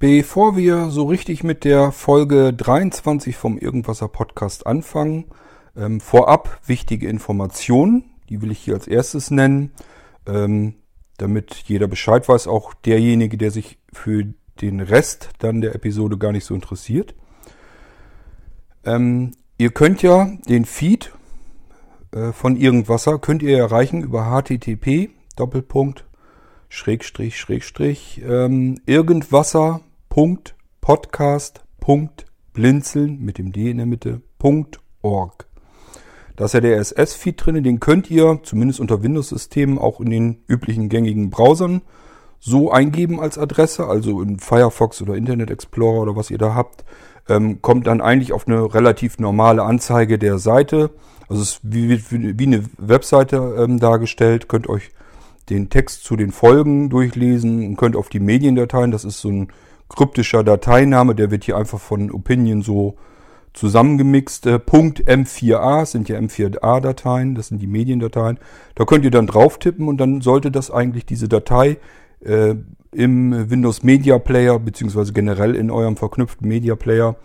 Bevor wir so richtig mit der Folge 23 vom Irgendwasser Podcast anfangen, ähm, vorab wichtige Informationen, die will ich hier als erstes nennen, ähm, damit jeder Bescheid weiß, auch derjenige, der sich für den Rest dann der Episode gar nicht so interessiert. Ähm, ihr könnt ja den Feed äh, von Irgendwasser könnt ihr erreichen über http Doppelpunkt Schrägstrich Schrägstrich ähm, Irgendwasser www.podcast.blinzeln mit dem D in der Mitte .org. Da ist ja der RSS-Feed drin, den könnt ihr zumindest unter Windows-Systemen auch in den üblichen gängigen Browsern so eingeben als Adresse, also in Firefox oder Internet Explorer oder was ihr da habt, ähm, kommt dann eigentlich auf eine relativ normale Anzeige der Seite. Also es wie, wie, wie eine Webseite ähm, dargestellt, könnt euch den Text zu den Folgen durchlesen und könnt auf die Mediendateien, das ist so ein kryptischer Dateiname, der wird hier einfach von Opinion so zusammengemixt. Äh, .m4a sind ja M4a-Dateien, das sind die Mediendateien. Da könnt ihr dann drauf tippen und dann sollte das eigentlich diese Datei äh, im Windows Media Player beziehungsweise generell in eurem verknüpften Media Player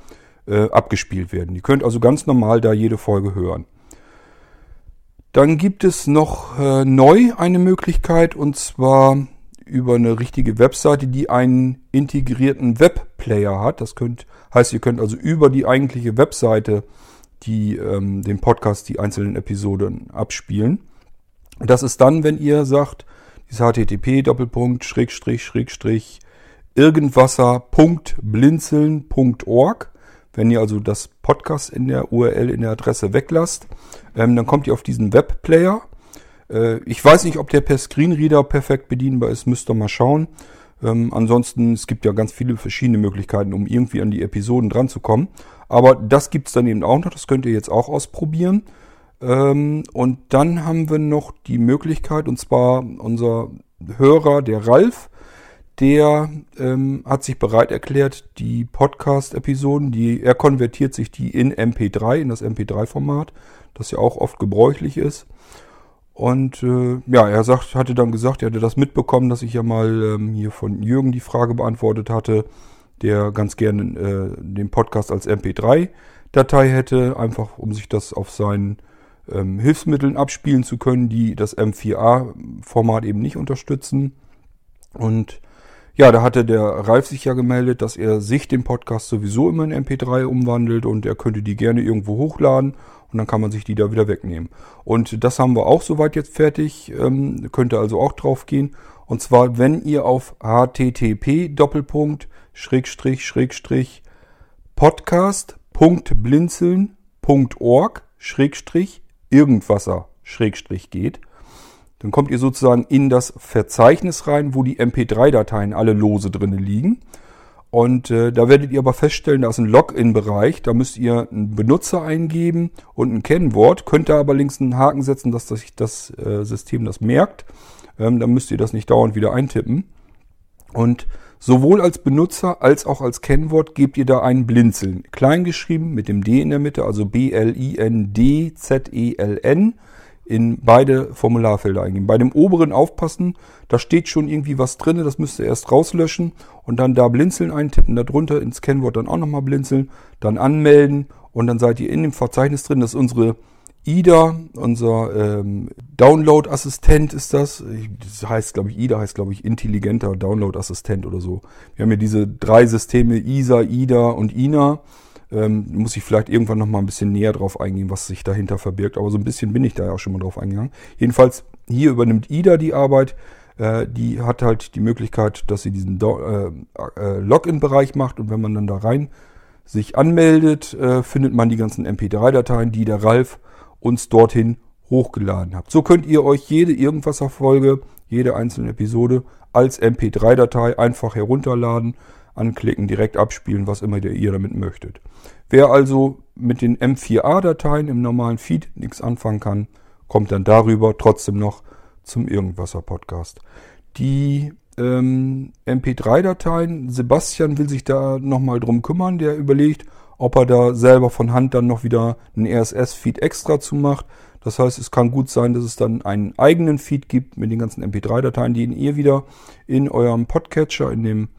äh, abgespielt werden. Ihr könnt also ganz normal da jede Folge hören. Dann gibt es noch äh, neu eine Möglichkeit und zwar über eine richtige Webseite, die einen integrierten Webplayer hat. Das könnt, heißt, ihr könnt also über die eigentliche Webseite die, ähm, den Podcast, die einzelnen Episoden abspielen. Das ist dann, wenn ihr sagt, dieses http Doppelpunkt Schrägstrich Schrägstrich irgendwasser.blinzeln.org. Wenn ihr also das Podcast in der URL in der Adresse weglasst, ähm, dann kommt ihr auf diesen Webplayer ich weiß nicht, ob der per Screenreader perfekt bedienbar ist, müsst ihr mal schauen. Ähm, ansonsten, es gibt ja ganz viele verschiedene Möglichkeiten, um irgendwie an die Episoden dran zu kommen. Aber das gibt es dann eben auch noch, das könnt ihr jetzt auch ausprobieren. Ähm, und dann haben wir noch die Möglichkeit, und zwar unser Hörer, der Ralf, der ähm, hat sich bereit erklärt, die Podcast-Episoden, die er konvertiert sich die in MP3, in das MP3-Format, das ja auch oft gebräuchlich ist. Und äh, ja, er sagt, hatte dann gesagt, er hätte das mitbekommen, dass ich ja mal ähm, hier von Jürgen die Frage beantwortet hatte, der ganz gerne äh, den Podcast als MP3-Datei hätte, einfach um sich das auf seinen ähm, Hilfsmitteln abspielen zu können, die das M4A-Format eben nicht unterstützen. Und ja, da hatte der Ralf sich ja gemeldet, dass er sich den Podcast sowieso immer in MP3 umwandelt und er könnte die gerne irgendwo hochladen und dann kann man sich die da wieder wegnehmen. Und das haben wir auch soweit jetzt fertig, ähm, könnte also auch drauf gehen. Und zwar, wenn ihr auf http Doppelpunkt Schrägstrich Schrägstrich podcast.blinzeln.org Schrägstrich irgendwasser Schrägstrich geht, dann kommt ihr sozusagen in das Verzeichnis rein, wo die MP3-Dateien alle lose drinne liegen. Und äh, da werdet ihr aber feststellen, da ist ein Login-Bereich, da müsst ihr einen Benutzer eingeben und ein Kennwort, könnt ihr aber links einen Haken setzen, dass das, das äh, System das merkt. Ähm, dann müsst ihr das nicht dauernd wieder eintippen. Und sowohl als Benutzer als auch als Kennwort gebt ihr da ein Blinzeln. Klein geschrieben mit dem D in der Mitte, also B-L-I-N-D-Z-E-L-N in beide Formularfelder eingeben. Bei dem oberen aufpassen, da steht schon irgendwie was drin, das müsst ihr erst rauslöschen und dann da blinzeln eintippen, darunter ins Kennwort dann auch nochmal blinzeln, dann anmelden und dann seid ihr in dem Verzeichnis drin. Das ist unsere IDA, unser ähm, Download-Assistent ist das. Das heißt, glaube ich, IDA heißt, glaube ich, intelligenter Download-Assistent oder so. Wir haben hier diese drei Systeme, ISA, IDA und INA. Ähm, muss ich vielleicht irgendwann noch mal ein bisschen näher drauf eingehen, was sich dahinter verbirgt. Aber so ein bisschen bin ich da ja auch schon mal drauf eingegangen. Jedenfalls, hier übernimmt IDA die Arbeit. Äh, die hat halt die Möglichkeit, dass sie diesen äh, äh, Login-Bereich macht. Und wenn man dann da rein sich anmeldet, äh, findet man die ganzen MP3-Dateien, die der Ralf uns dorthin hochgeladen hat. So könnt ihr euch jede Irgendwas-Folge, jede einzelne Episode als MP3-Datei einfach herunterladen anklicken, direkt abspielen, was immer ihr damit möchtet. Wer also mit den M4A-Dateien im normalen Feed nichts anfangen kann, kommt dann darüber trotzdem noch zum Irgendwasser-Podcast. Die ähm, MP3-Dateien, Sebastian will sich da nochmal drum kümmern, der überlegt, ob er da selber von Hand dann noch wieder einen RSS-Feed extra zu macht. Das heißt, es kann gut sein, dass es dann einen eigenen Feed gibt mit den ganzen MP3-Dateien, die ihr wieder in eurem Podcatcher, in dem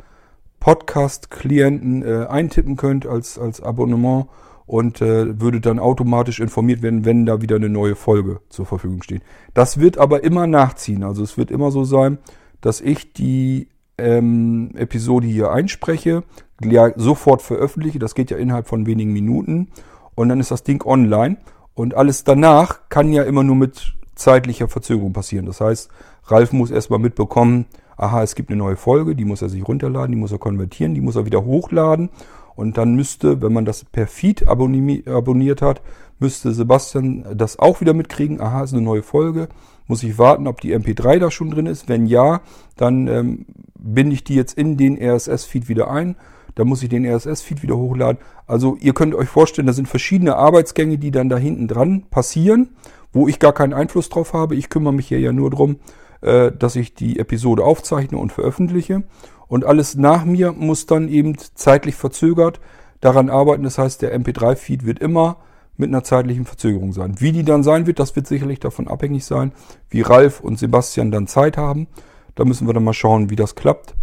Podcast-Klienten äh, eintippen könnt als, als Abonnement und äh, würde dann automatisch informiert werden, wenn da wieder eine neue Folge zur Verfügung steht. Das wird aber immer nachziehen. Also es wird immer so sein, dass ich die ähm, Episode hier einspreche, ja, sofort veröffentliche. Das geht ja innerhalb von wenigen Minuten. Und dann ist das Ding online. Und alles danach kann ja immer nur mit zeitlicher Verzögerung passieren. Das heißt, Ralf muss erstmal mitbekommen, aha, es gibt eine neue Folge, die muss er sich runterladen, die muss er konvertieren, die muss er wieder hochladen. Und dann müsste, wenn man das per Feed abonniert hat, müsste Sebastian das auch wieder mitkriegen. Aha, ist eine neue Folge. Muss ich warten, ob die MP3 da schon drin ist. Wenn ja, dann ähm, binde ich die jetzt in den RSS-Feed wieder ein. Da muss ich den RSS-Feed wieder hochladen. Also ihr könnt euch vorstellen, da sind verschiedene Arbeitsgänge, die dann da hinten dran passieren, wo ich gar keinen Einfluss drauf habe. Ich kümmere mich hier ja nur drum, äh, dass ich die Episode aufzeichne und veröffentliche. Und alles nach mir muss dann eben zeitlich verzögert daran arbeiten. Das heißt, der MP3-Feed wird immer mit einer zeitlichen Verzögerung sein. Wie die dann sein wird, das wird sicherlich davon abhängig sein, wie Ralf und Sebastian dann Zeit haben. Da müssen wir dann mal schauen, wie das klappt.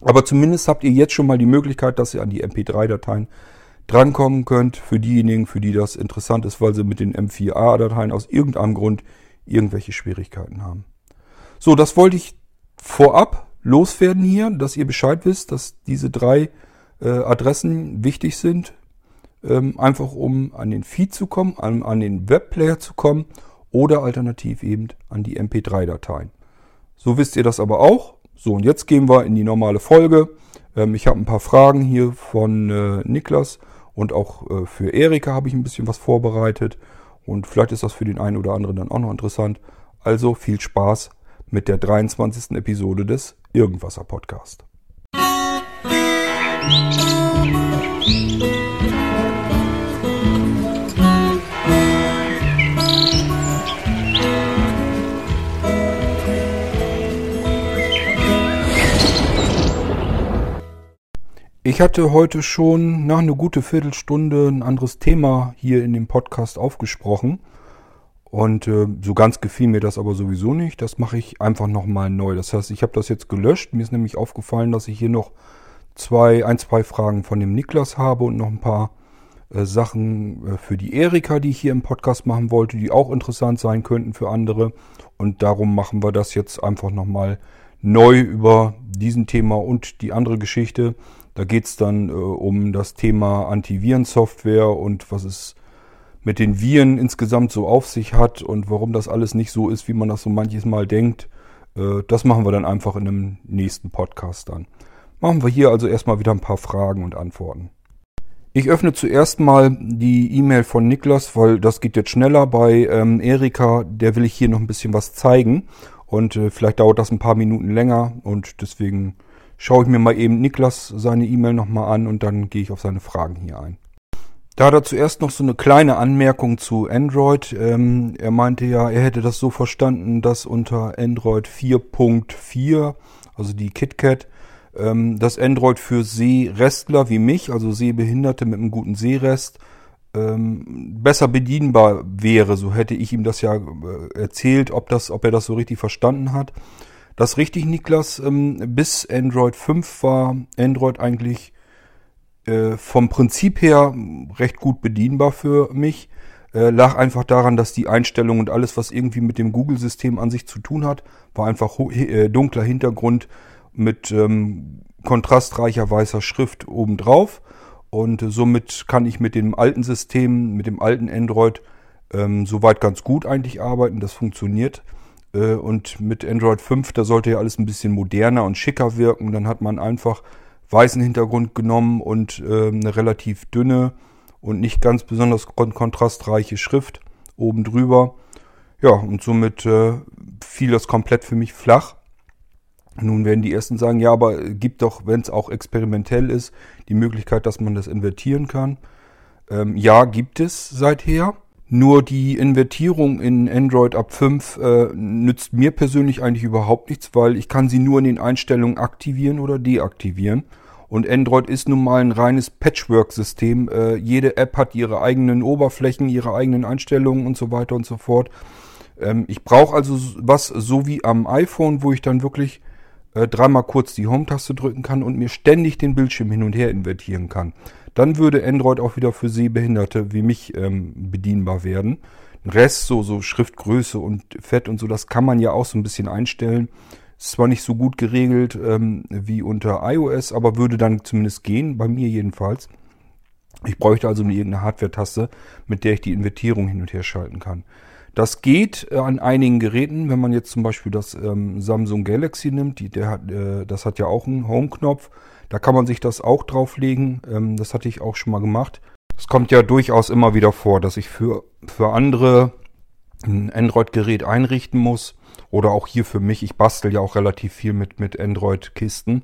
Aber zumindest habt ihr jetzt schon mal die Möglichkeit, dass ihr an die MP3-Dateien drankommen könnt. Für diejenigen, für die das interessant ist, weil sie mit den M4A-Dateien aus irgendeinem Grund irgendwelche Schwierigkeiten haben. So, das wollte ich vorab loswerden hier, dass ihr Bescheid wisst, dass diese drei äh, Adressen wichtig sind, ähm, einfach um an den Feed zu kommen, an, an den Webplayer zu kommen oder alternativ eben an die MP3-Dateien. So wisst ihr das aber auch. So, und jetzt gehen wir in die normale Folge. Ähm, ich habe ein paar Fragen hier von äh, Niklas und auch äh, für Erika habe ich ein bisschen was vorbereitet. Und vielleicht ist das für den einen oder anderen dann auch noch interessant. Also viel Spaß mit der 23. Episode des Irgendwasser Podcast. Ich hatte heute schon nach einer gute Viertelstunde ein anderes Thema hier in dem Podcast aufgesprochen. Und äh, so ganz gefiel mir das aber sowieso nicht. Das mache ich einfach nochmal neu. Das heißt, ich habe das jetzt gelöscht. Mir ist nämlich aufgefallen, dass ich hier noch zwei, ein, zwei Fragen von dem Niklas habe und noch ein paar äh, Sachen äh, für die Erika, die ich hier im Podcast machen wollte, die auch interessant sein könnten für andere. Und darum machen wir das jetzt einfach nochmal neu über diesen Thema und die andere Geschichte. Da geht es dann äh, um das Thema Antivirensoftware und was es mit den Viren insgesamt so auf sich hat und warum das alles nicht so ist, wie man das so manches Mal denkt. Äh, das machen wir dann einfach in einem nächsten Podcast dann. Machen wir hier also erstmal wieder ein paar Fragen und Antworten. Ich öffne zuerst mal die E-Mail von Niklas, weil das geht jetzt schneller. Bei ähm, Erika, der will ich hier noch ein bisschen was zeigen. Und äh, vielleicht dauert das ein paar Minuten länger und deswegen schaue ich mir mal eben Niklas seine E-Mail nochmal an und dann gehe ich auf seine Fragen hier ein. Da hat er zuerst noch so eine kleine Anmerkung zu Android. Ähm, er meinte ja, er hätte das so verstanden, dass unter Android 4.4, also die KitKat, ähm, das Android für Sehrestler wie mich, also Sehbehinderte mit einem guten Sehrest, ähm, besser bedienbar wäre. So hätte ich ihm das ja äh, erzählt, ob, das, ob er das so richtig verstanden hat. Das richtig, Niklas. Ähm, bis Android 5 war Android eigentlich äh, vom Prinzip her recht gut bedienbar für mich. Äh, lag einfach daran, dass die Einstellungen und alles, was irgendwie mit dem Google-System an sich zu tun hat, war einfach äh, dunkler Hintergrund mit ähm, kontrastreicher weißer Schrift obendrauf. Und äh, somit kann ich mit dem alten System, mit dem alten Android, ähm, soweit ganz gut eigentlich arbeiten. Das funktioniert. Äh, und mit Android 5, da sollte ja alles ein bisschen moderner und schicker wirken. Dann hat man einfach weißen Hintergrund genommen und äh, eine relativ dünne und nicht ganz besonders kontrastreiche Schrift oben drüber. Ja, und somit äh, fiel das komplett für mich flach. Nun werden die ersten sagen, ja, aber gibt doch, wenn es auch experimentell ist, die Möglichkeit, dass man das invertieren kann. Ähm, ja, gibt es seither. Nur die Invertierung in Android ab 5 äh, nützt mir persönlich eigentlich überhaupt nichts, weil ich kann sie nur in den Einstellungen aktivieren oder deaktivieren. Und Android ist nun mal ein reines Patchwork-System. Äh, jede App hat ihre eigenen Oberflächen, ihre eigenen Einstellungen und so weiter und so fort. Ähm, ich brauche also was so wie am iPhone, wo ich dann wirklich äh, dreimal kurz die Home-Taste drücken kann und mir ständig den Bildschirm hin und her invertieren kann. Dann würde Android auch wieder für Sehbehinderte wie mich ähm, bedienbar werden. Den Rest, so, so Schriftgröße und Fett und so, das kann man ja auch so ein bisschen einstellen. Ist zwar nicht so gut geregelt ähm, wie unter iOS, aber würde dann zumindest gehen, bei mir jedenfalls. Ich bräuchte also irgendeine Hardware-Taste, mit der ich die Invertierung hin und her schalten kann. Das geht äh, an einigen Geräten, wenn man jetzt zum Beispiel das ähm, Samsung Galaxy nimmt, die, der hat, äh, das hat ja auch einen Home-Knopf. Da kann man sich das auch drauflegen. Ähm, das hatte ich auch schon mal gemacht. Es kommt ja durchaus immer wieder vor, dass ich für, für andere ein Android-Gerät einrichten muss. Oder auch hier für mich. Ich bastel ja auch relativ viel mit, mit Android-Kisten.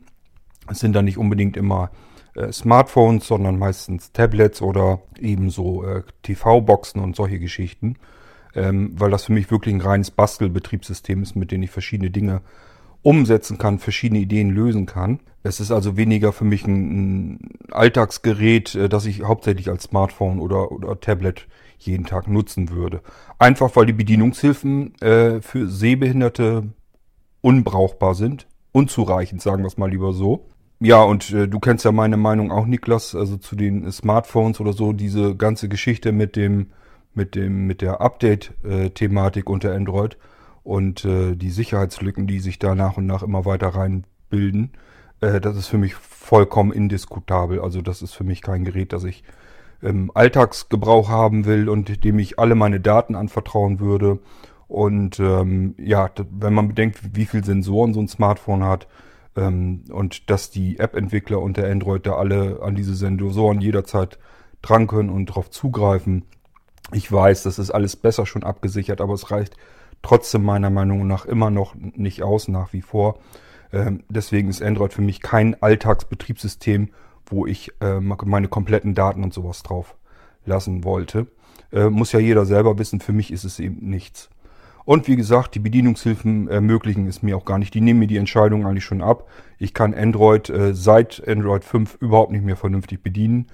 Es sind dann nicht unbedingt immer äh, Smartphones, sondern meistens Tablets oder ebenso äh, TV-Boxen und solche Geschichten ähm, weil das für mich wirklich ein reines Bastelbetriebssystem ist, mit dem ich verschiedene Dinge umsetzen kann, verschiedene Ideen lösen kann. Es ist also weniger für mich ein, ein Alltagsgerät, äh, das ich hauptsächlich als Smartphone oder, oder Tablet jeden Tag nutzen würde. Einfach weil die Bedienungshilfen äh, für Sehbehinderte unbrauchbar sind, unzureichend, sagen wir es mal lieber so. Ja, und äh, du kennst ja meine Meinung auch, Niklas, also zu den Smartphones oder so, diese ganze Geschichte mit dem mit dem mit der Update-Thematik unter Android und äh, die Sicherheitslücken, die sich da nach und nach immer weiter reinbilden, äh, das ist für mich vollkommen indiskutabel. Also das ist für mich kein Gerät, das ich im Alltagsgebrauch haben will und dem ich alle meine Daten anvertrauen würde. Und ähm, ja, wenn man bedenkt, wie viel Sensoren so ein Smartphone hat ähm, und dass die App-Entwickler unter Android da alle an diese Sensoren jederzeit dran können und darauf zugreifen, ich weiß, das ist alles besser schon abgesichert, aber es reicht trotzdem meiner Meinung nach immer noch nicht aus, nach wie vor. Ähm, deswegen ist Android für mich kein Alltagsbetriebssystem, wo ich äh, meine kompletten Daten und sowas drauf lassen wollte. Äh, muss ja jeder selber wissen, für mich ist es eben nichts. Und wie gesagt, die Bedienungshilfen ermöglichen es mir auch gar nicht. Die nehmen mir die Entscheidung eigentlich schon ab. Ich kann Android äh, seit Android 5 überhaupt nicht mehr vernünftig bedienen.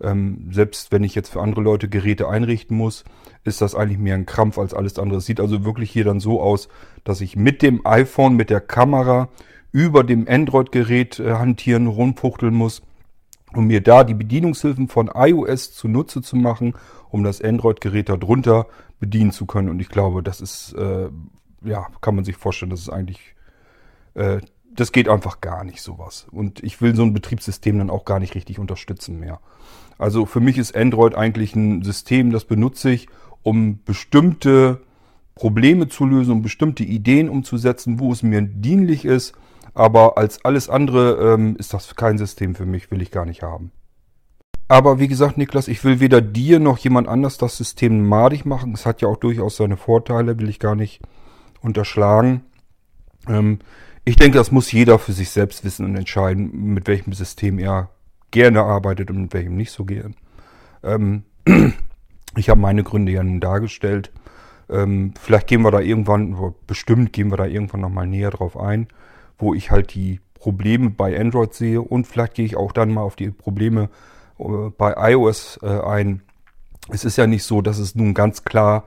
Ähm, selbst wenn ich jetzt für andere Leute Geräte einrichten muss, ist das eigentlich mehr ein Krampf als alles andere. Es sieht also wirklich hier dann so aus, dass ich mit dem iPhone, mit der Kamera über dem Android-Gerät äh, hantieren, rumfuchteln muss, um mir da die Bedienungshilfen von iOS zunutze zu machen, um das Android-Gerät darunter bedienen zu können. Und ich glaube, das ist, äh, ja, kann man sich vorstellen, das ist eigentlich äh, das geht einfach gar nicht sowas. Und ich will so ein Betriebssystem dann auch gar nicht richtig unterstützen mehr. Also für mich ist Android eigentlich ein System, das benutze ich, um bestimmte Probleme zu lösen, um bestimmte Ideen umzusetzen, wo es mir dienlich ist. Aber als alles andere ähm, ist das kein System für mich, will ich gar nicht haben. Aber wie gesagt, Niklas, ich will weder dir noch jemand anders das System madig machen. Es hat ja auch durchaus seine Vorteile, will ich gar nicht unterschlagen. Ähm, ich denke, das muss jeder für sich selbst wissen und entscheiden, mit welchem System er gerne arbeitet und mit welchem nicht so gern. Ähm, ich habe meine Gründe ja nun dargestellt. Ähm, vielleicht gehen wir da irgendwann, bestimmt gehen wir da irgendwann nochmal näher drauf ein, wo ich halt die Probleme bei Android sehe und vielleicht gehe ich auch dann mal auf die Probleme äh, bei iOS äh, ein. Es ist ja nicht so, dass es nun ganz klar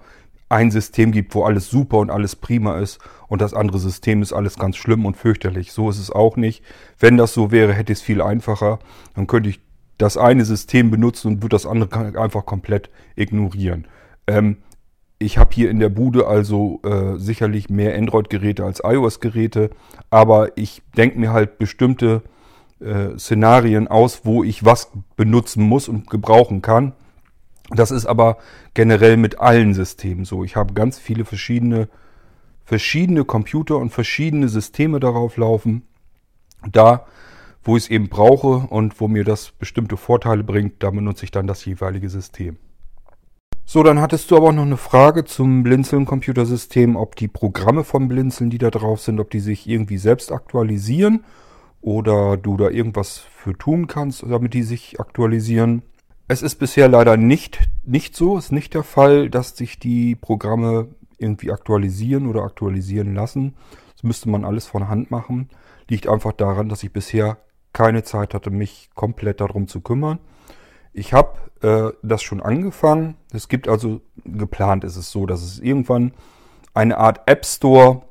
ein System gibt, wo alles super und alles prima ist und das andere System ist alles ganz schlimm und fürchterlich. So ist es auch nicht. Wenn das so wäre, hätte ich es viel einfacher. Dann könnte ich das eine System benutzen und würde das andere einfach komplett ignorieren. Ähm, ich habe hier in der Bude also äh, sicherlich mehr Android-Geräte als iOS-Geräte, aber ich denke mir halt bestimmte äh, Szenarien aus, wo ich was benutzen muss und gebrauchen kann das ist aber generell mit allen Systemen so. Ich habe ganz viele verschiedene, verschiedene Computer und verschiedene Systeme darauf laufen. Da, wo ich es eben brauche und wo mir das bestimmte Vorteile bringt, da benutze ich dann das jeweilige System. So, dann hattest du aber auch noch eine Frage zum Blinzeln-Computersystem, ob die Programme vom Blinzeln, die da drauf sind, ob die sich irgendwie selbst aktualisieren oder du da irgendwas für tun kannst, damit die sich aktualisieren. Es ist bisher leider nicht, nicht so, ist nicht der Fall, dass sich die Programme irgendwie aktualisieren oder aktualisieren lassen. Das müsste man alles von Hand machen. Liegt einfach daran, dass ich bisher keine Zeit hatte, mich komplett darum zu kümmern. Ich habe äh, das schon angefangen. Es gibt also, geplant ist es so, dass es irgendwann eine Art App Store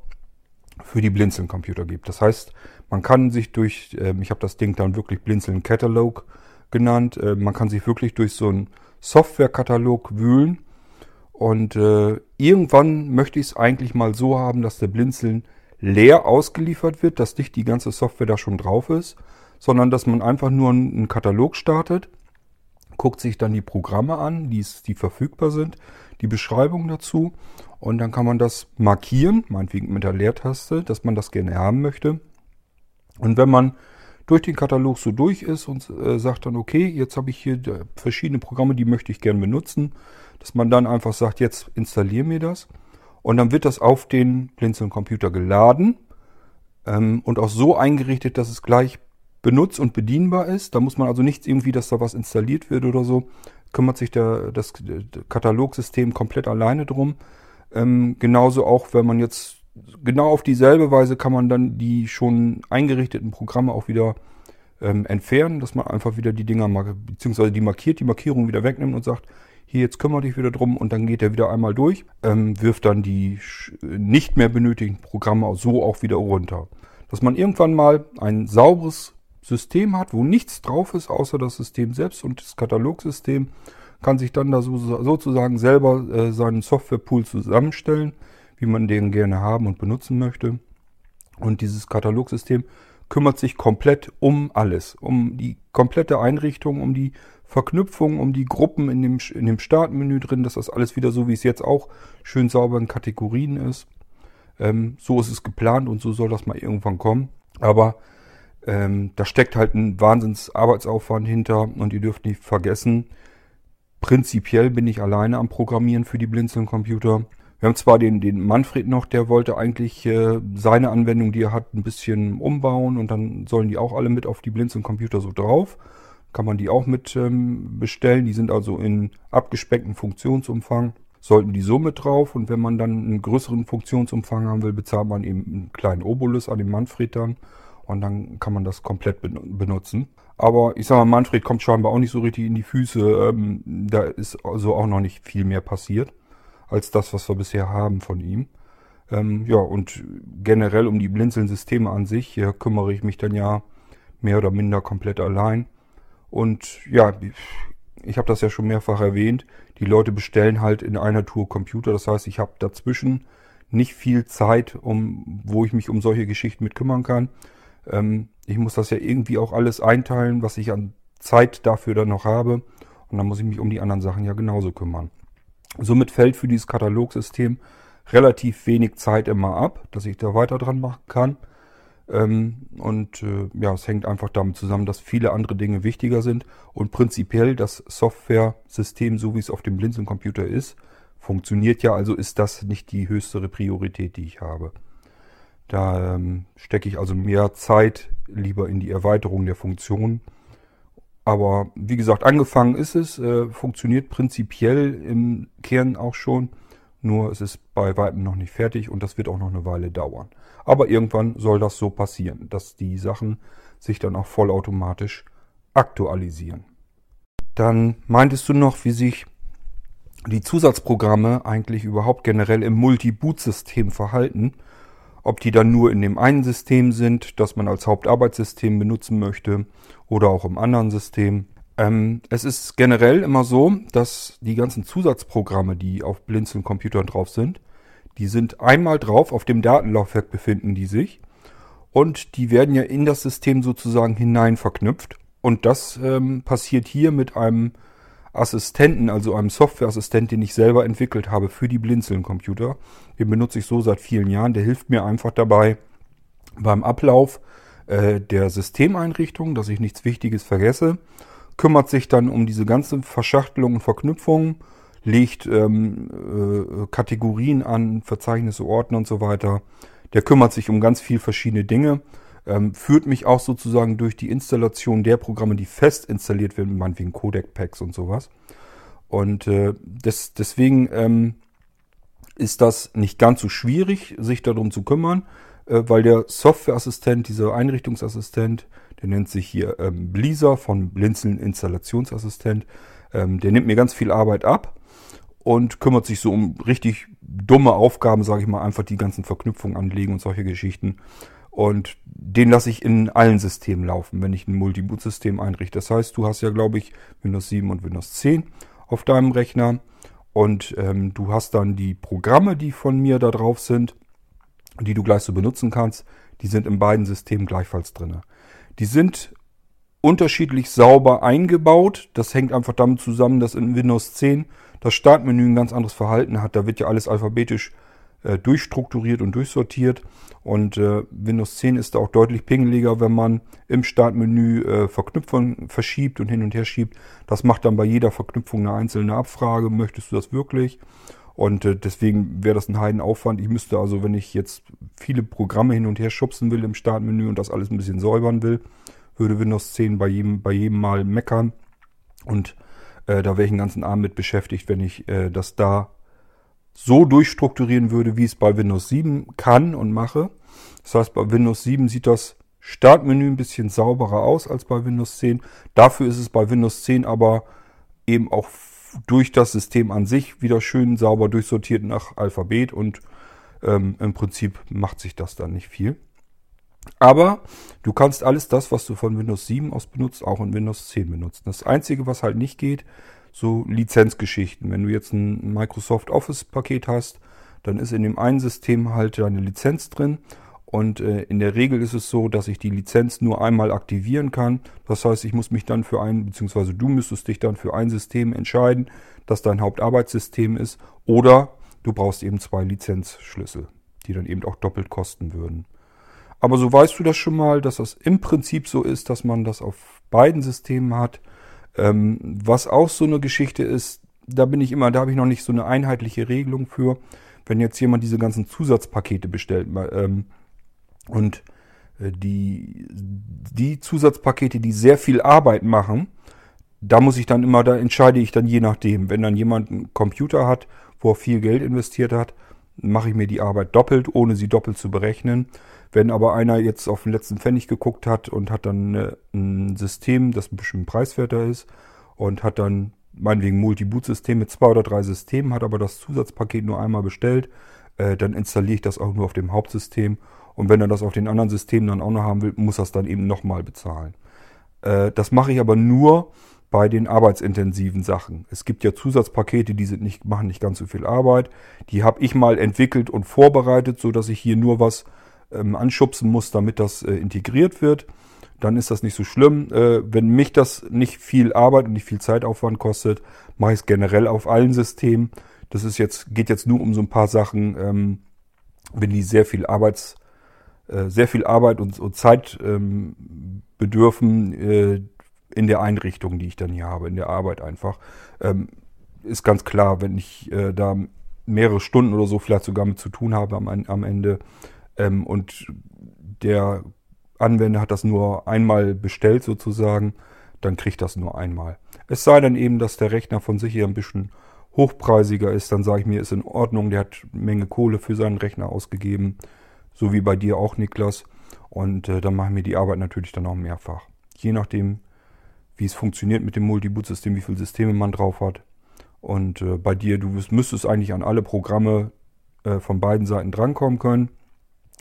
für die Blinzeln-Computer gibt. Das heißt, Man kann sich durch, äh, ich habe das Ding dann wirklich Blinzeln Catalog genannt, äh, man kann sich wirklich durch so einen Softwarekatalog wühlen. Und äh, irgendwann möchte ich es eigentlich mal so haben, dass der Blinzeln leer ausgeliefert wird, dass nicht die ganze Software da schon drauf ist, sondern dass man einfach nur einen Katalog startet, guckt sich dann die Programme an, die, die verfügbar sind, die Beschreibung dazu und dann kann man das markieren, meinetwegen mit der Leertaste, dass man das gerne haben möchte. Und wenn man durch den Katalog so durch ist und äh, sagt dann, okay, jetzt habe ich hier äh, verschiedene Programme, die möchte ich gerne benutzen, dass man dann einfach sagt, jetzt installiere mir das. Und dann wird das auf den Blinzeln-Computer geladen ähm, und auch so eingerichtet, dass es gleich benutzt und bedienbar ist. Da muss man also nichts irgendwie, dass da was installiert wird oder so. Kümmert sich der, das Katalogsystem komplett alleine drum. Ähm, genauso auch, wenn man jetzt genau auf dieselbe Weise kann man dann die schon eingerichteten Programme auch wieder ähm, entfernen, dass man einfach wieder die Dinger, beziehungsweise die markiert, die Markierung wieder wegnimmt und sagt, hier, jetzt kümmere dich wieder drum und dann geht er wieder einmal durch, ähm, wirft dann die nicht mehr benötigten Programme so auch wieder runter. Dass man irgendwann mal ein sauberes System hat, wo nichts drauf ist, außer das System selbst und das Katalogsystem, kann sich dann da so, sozusagen selber äh, seinen Softwarepool zusammenstellen wie man den gerne haben und benutzen möchte. Und dieses Katalogsystem kümmert sich komplett um alles, um die komplette Einrichtung, um die Verknüpfung, um die Gruppen in dem, in dem Startmenü drin, dass das alles wieder so, wie es jetzt auch schön sauber in Kategorien ist. Ähm, so ist es geplant und so soll das mal irgendwann kommen. Aber ähm, da steckt halt ein Wahnsinns Arbeitsaufwand hinter und ihr dürft nicht vergessen, prinzipiell bin ich alleine am Programmieren für die Blinzeln-Computer. Wir haben zwar den, den Manfred noch, der wollte eigentlich äh, seine Anwendung, die er hat, ein bisschen umbauen und dann sollen die auch alle mit auf die Blinzeln-Computer so drauf. Kann man die auch mit ähm, bestellen. Die sind also in abgespeckten Funktionsumfang. Sollten die so mit drauf und wenn man dann einen größeren Funktionsumfang haben will, bezahlt man eben einen kleinen Obolus an den Manfred dann und dann kann man das komplett benutzen. Aber ich sag mal, Manfred kommt scheinbar auch nicht so richtig in die Füße. Ähm, da ist also auch noch nicht viel mehr passiert als das, was wir bisher haben von ihm. Ähm, ja, und generell um die Blinzeln-Systeme an sich, hier kümmere ich mich dann ja mehr oder minder komplett allein. Und ja, ich habe das ja schon mehrfach erwähnt, die Leute bestellen halt in einer Tour Computer. Das heißt, ich habe dazwischen nicht viel Zeit, um, wo ich mich um solche Geschichten mit kümmern kann. Ähm, ich muss das ja irgendwie auch alles einteilen, was ich an Zeit dafür dann noch habe. Und dann muss ich mich um die anderen Sachen ja genauso kümmern. Somit fällt für dieses Katalogsystem relativ wenig Zeit immer ab, dass ich da weiter dran machen kann. Ähm, und äh, ja, es hängt einfach damit zusammen, dass viele andere Dinge wichtiger sind und prinzipiell das Software-System, so wie es auf dem Blinzeln-Computer ist, funktioniert ja, also ist das nicht die höchste Priorität, die ich habe. Da ähm, stecke ich also mehr Zeit lieber in die Erweiterung der Funktionen aber wie gesagt, angefangen ist es, äh, funktioniert prinzipiell im Kern auch schon. Nur es ist bei weitem noch nicht fertig und das wird auch noch eine Weile dauern. Aber irgendwann soll das so passieren, dass die Sachen sich dann auch vollautomatisch aktualisieren. Dann meintest du noch, wie sich die Zusatzprogramme eigentlich überhaupt generell im Multi-Boot-System verhalten. Ob die dann nur in dem einen System sind, das man als Hauptarbeitssystem benutzen möchte oder auch im anderen System. Ähm, es ist generell immer so, dass die ganzen Zusatzprogramme, die auf Blinzeln-Computern drauf sind, die sind einmal drauf, auf dem Datenlaufwerk befinden die sich und die werden ja in das System sozusagen hinein verknüpft. Und das ähm, passiert hier mit einem Assistenten, also einem Softwareassistent, den ich selber entwickelt habe für die Blinzeln-Computer. Den benutze ich so seit vielen Jahren. Der hilft mir einfach dabei beim Ablauf äh, der Systemeinrichtung, dass ich nichts Wichtiges vergesse. Kümmert sich dann um diese ganze Verschachtelung und Verknüpfung, legt ähm, äh, Kategorien an, Verzeichnisse, Ordner und so weiter. Der kümmert sich um ganz viel verschiedene Dinge ähm, führt mich auch sozusagen durch die Installation der Programme, die fest installiert werden, meinetwegen Codec-Packs und sowas. Und äh, des, deswegen ähm, ist das nicht ganz so schwierig, sich darum zu kümmern, äh, weil der Softwareassistent, dieser Einrichtungsassistent, der nennt sich hier ähm, Blizzard von Blinzeln Installationsassistent, ähm, der nimmt mir ganz viel Arbeit ab und kümmert sich so um richtig dumme Aufgaben, sage ich mal, einfach die ganzen Verknüpfungen anlegen und solche Geschichten. Und den lasse ich in allen Systemen laufen, wenn ich ein Multiboot-System einrichte. Das heißt, du hast ja, glaube ich, Windows 7 und Windows 10 auf deinem Rechner. Und ähm, du hast dann die Programme, die von mir da drauf sind, die du gleich so benutzen kannst. Die sind in beiden Systemen gleichfalls drin. Die sind unterschiedlich sauber eingebaut. Das hängt einfach damit zusammen, dass in Windows 10 das Startmenü ein ganz anderes Verhalten hat. Da wird ja alles alphabetisch äh, durchstrukturiert und durchsortiert. Und äh, Windows 10 ist da auch deutlich pingeliger, wenn man im Startmenü äh, Verknüpfungen verschiebt und hin und her schiebt. Das macht dann bei jeder Verknüpfung eine einzelne Abfrage. Möchtest du das wirklich? Und äh, deswegen wäre das ein Heidenaufwand. Ich müsste also, wenn ich jetzt viele Programme hin und her schubsen will im Startmenü und das alles ein bisschen säubern will, würde Windows 10 bei jedem, bei jedem Mal meckern. Und äh, da wäre ich den ganzen Abend mit beschäftigt, wenn ich äh, das da so durchstrukturieren würde, wie es bei Windows 7 kann und mache. Das heißt, bei Windows 7 sieht das Startmenü ein bisschen sauberer aus als bei Windows 10. Dafür ist es bei Windows 10 aber eben auch durch das System an sich wieder schön sauber durchsortiert nach Alphabet und ähm, im Prinzip macht sich das dann nicht viel. Aber du kannst alles das, was du von Windows 7 aus benutzt, auch in Windows 10 benutzen. Das Einzige, was halt nicht geht, so Lizenzgeschichten. Wenn du jetzt ein Microsoft Office-Paket hast, dann ist in dem einen System halt deine Lizenz drin. Und äh, in der Regel ist es so, dass ich die Lizenz nur einmal aktivieren kann. Das heißt, ich muss mich dann für ein, beziehungsweise du müsstest dich dann für ein System entscheiden, das dein Hauptarbeitssystem ist. Oder du brauchst eben zwei Lizenzschlüssel, die dann eben auch doppelt kosten würden. Aber so weißt du das schon mal, dass das im Prinzip so ist, dass man das auf beiden Systemen hat. Ähm, was auch so eine Geschichte ist, da bin ich immer, da habe ich noch nicht so eine einheitliche Regelung für. Wenn jetzt jemand diese ganzen Zusatzpakete bestellt ähm, und äh, die, die Zusatzpakete, die sehr viel Arbeit machen, da muss ich dann immer, da entscheide ich dann je nachdem. Wenn dann jemand einen Computer hat, wo er viel Geld investiert hat, mache ich mir die Arbeit doppelt, ohne sie doppelt zu berechnen. Wenn aber einer jetzt auf den letzten Pfennig geguckt hat und hat dann äh, ein System, das ein bisschen preiswerter ist und hat dann meinetwegen Multi-Boot-System mit zwei oder drei Systemen, hat aber das Zusatzpaket nur einmal bestellt, äh, dann installiere ich das auch nur auf dem Hauptsystem. Und wenn er das auf den anderen Systemen dann auch noch haben will, muss er es dann eben nochmal bezahlen. Äh, das mache ich aber nur bei den arbeitsintensiven Sachen. Es gibt ja Zusatzpakete, die sind nicht, machen nicht ganz so viel Arbeit. Die habe ich mal entwickelt und vorbereitet, so dass ich hier nur was ähm, anschubsen muss, damit das äh, integriert wird. Dann ist das nicht so schlimm. Äh, wenn mich das nicht viel Arbeit und nicht viel Zeitaufwand kostet, mache ich es generell auf allen Systemen. Das ist jetzt, geht jetzt nur um so ein paar Sachen, ähm, wenn die sehr viel Arbeits, äh, sehr viel Arbeit und, und Zeit ähm, bedürfen äh, in der Einrichtung, die ich dann hier habe, in der Arbeit einfach. Ähm, ist ganz klar, wenn ich äh, da mehrere Stunden oder so vielleicht sogar mit zu tun habe am, am Ende, ähm, und der Anwender hat das nur einmal bestellt sozusagen, dann kriegt das nur einmal. Es sei denn eben, dass der Rechner von sich her ein bisschen hochpreisiger ist, dann sage ich mir, ist in Ordnung, der hat Menge Kohle für seinen Rechner ausgegeben, so wie bei dir auch, Niklas. Und äh, dann machen wir die Arbeit natürlich dann auch mehrfach. Je nachdem, wie es funktioniert mit dem Multiboot-System, wie viele Systeme man drauf hat. Und äh, bei dir, du müsstest eigentlich an alle Programme äh, von beiden Seiten drankommen können.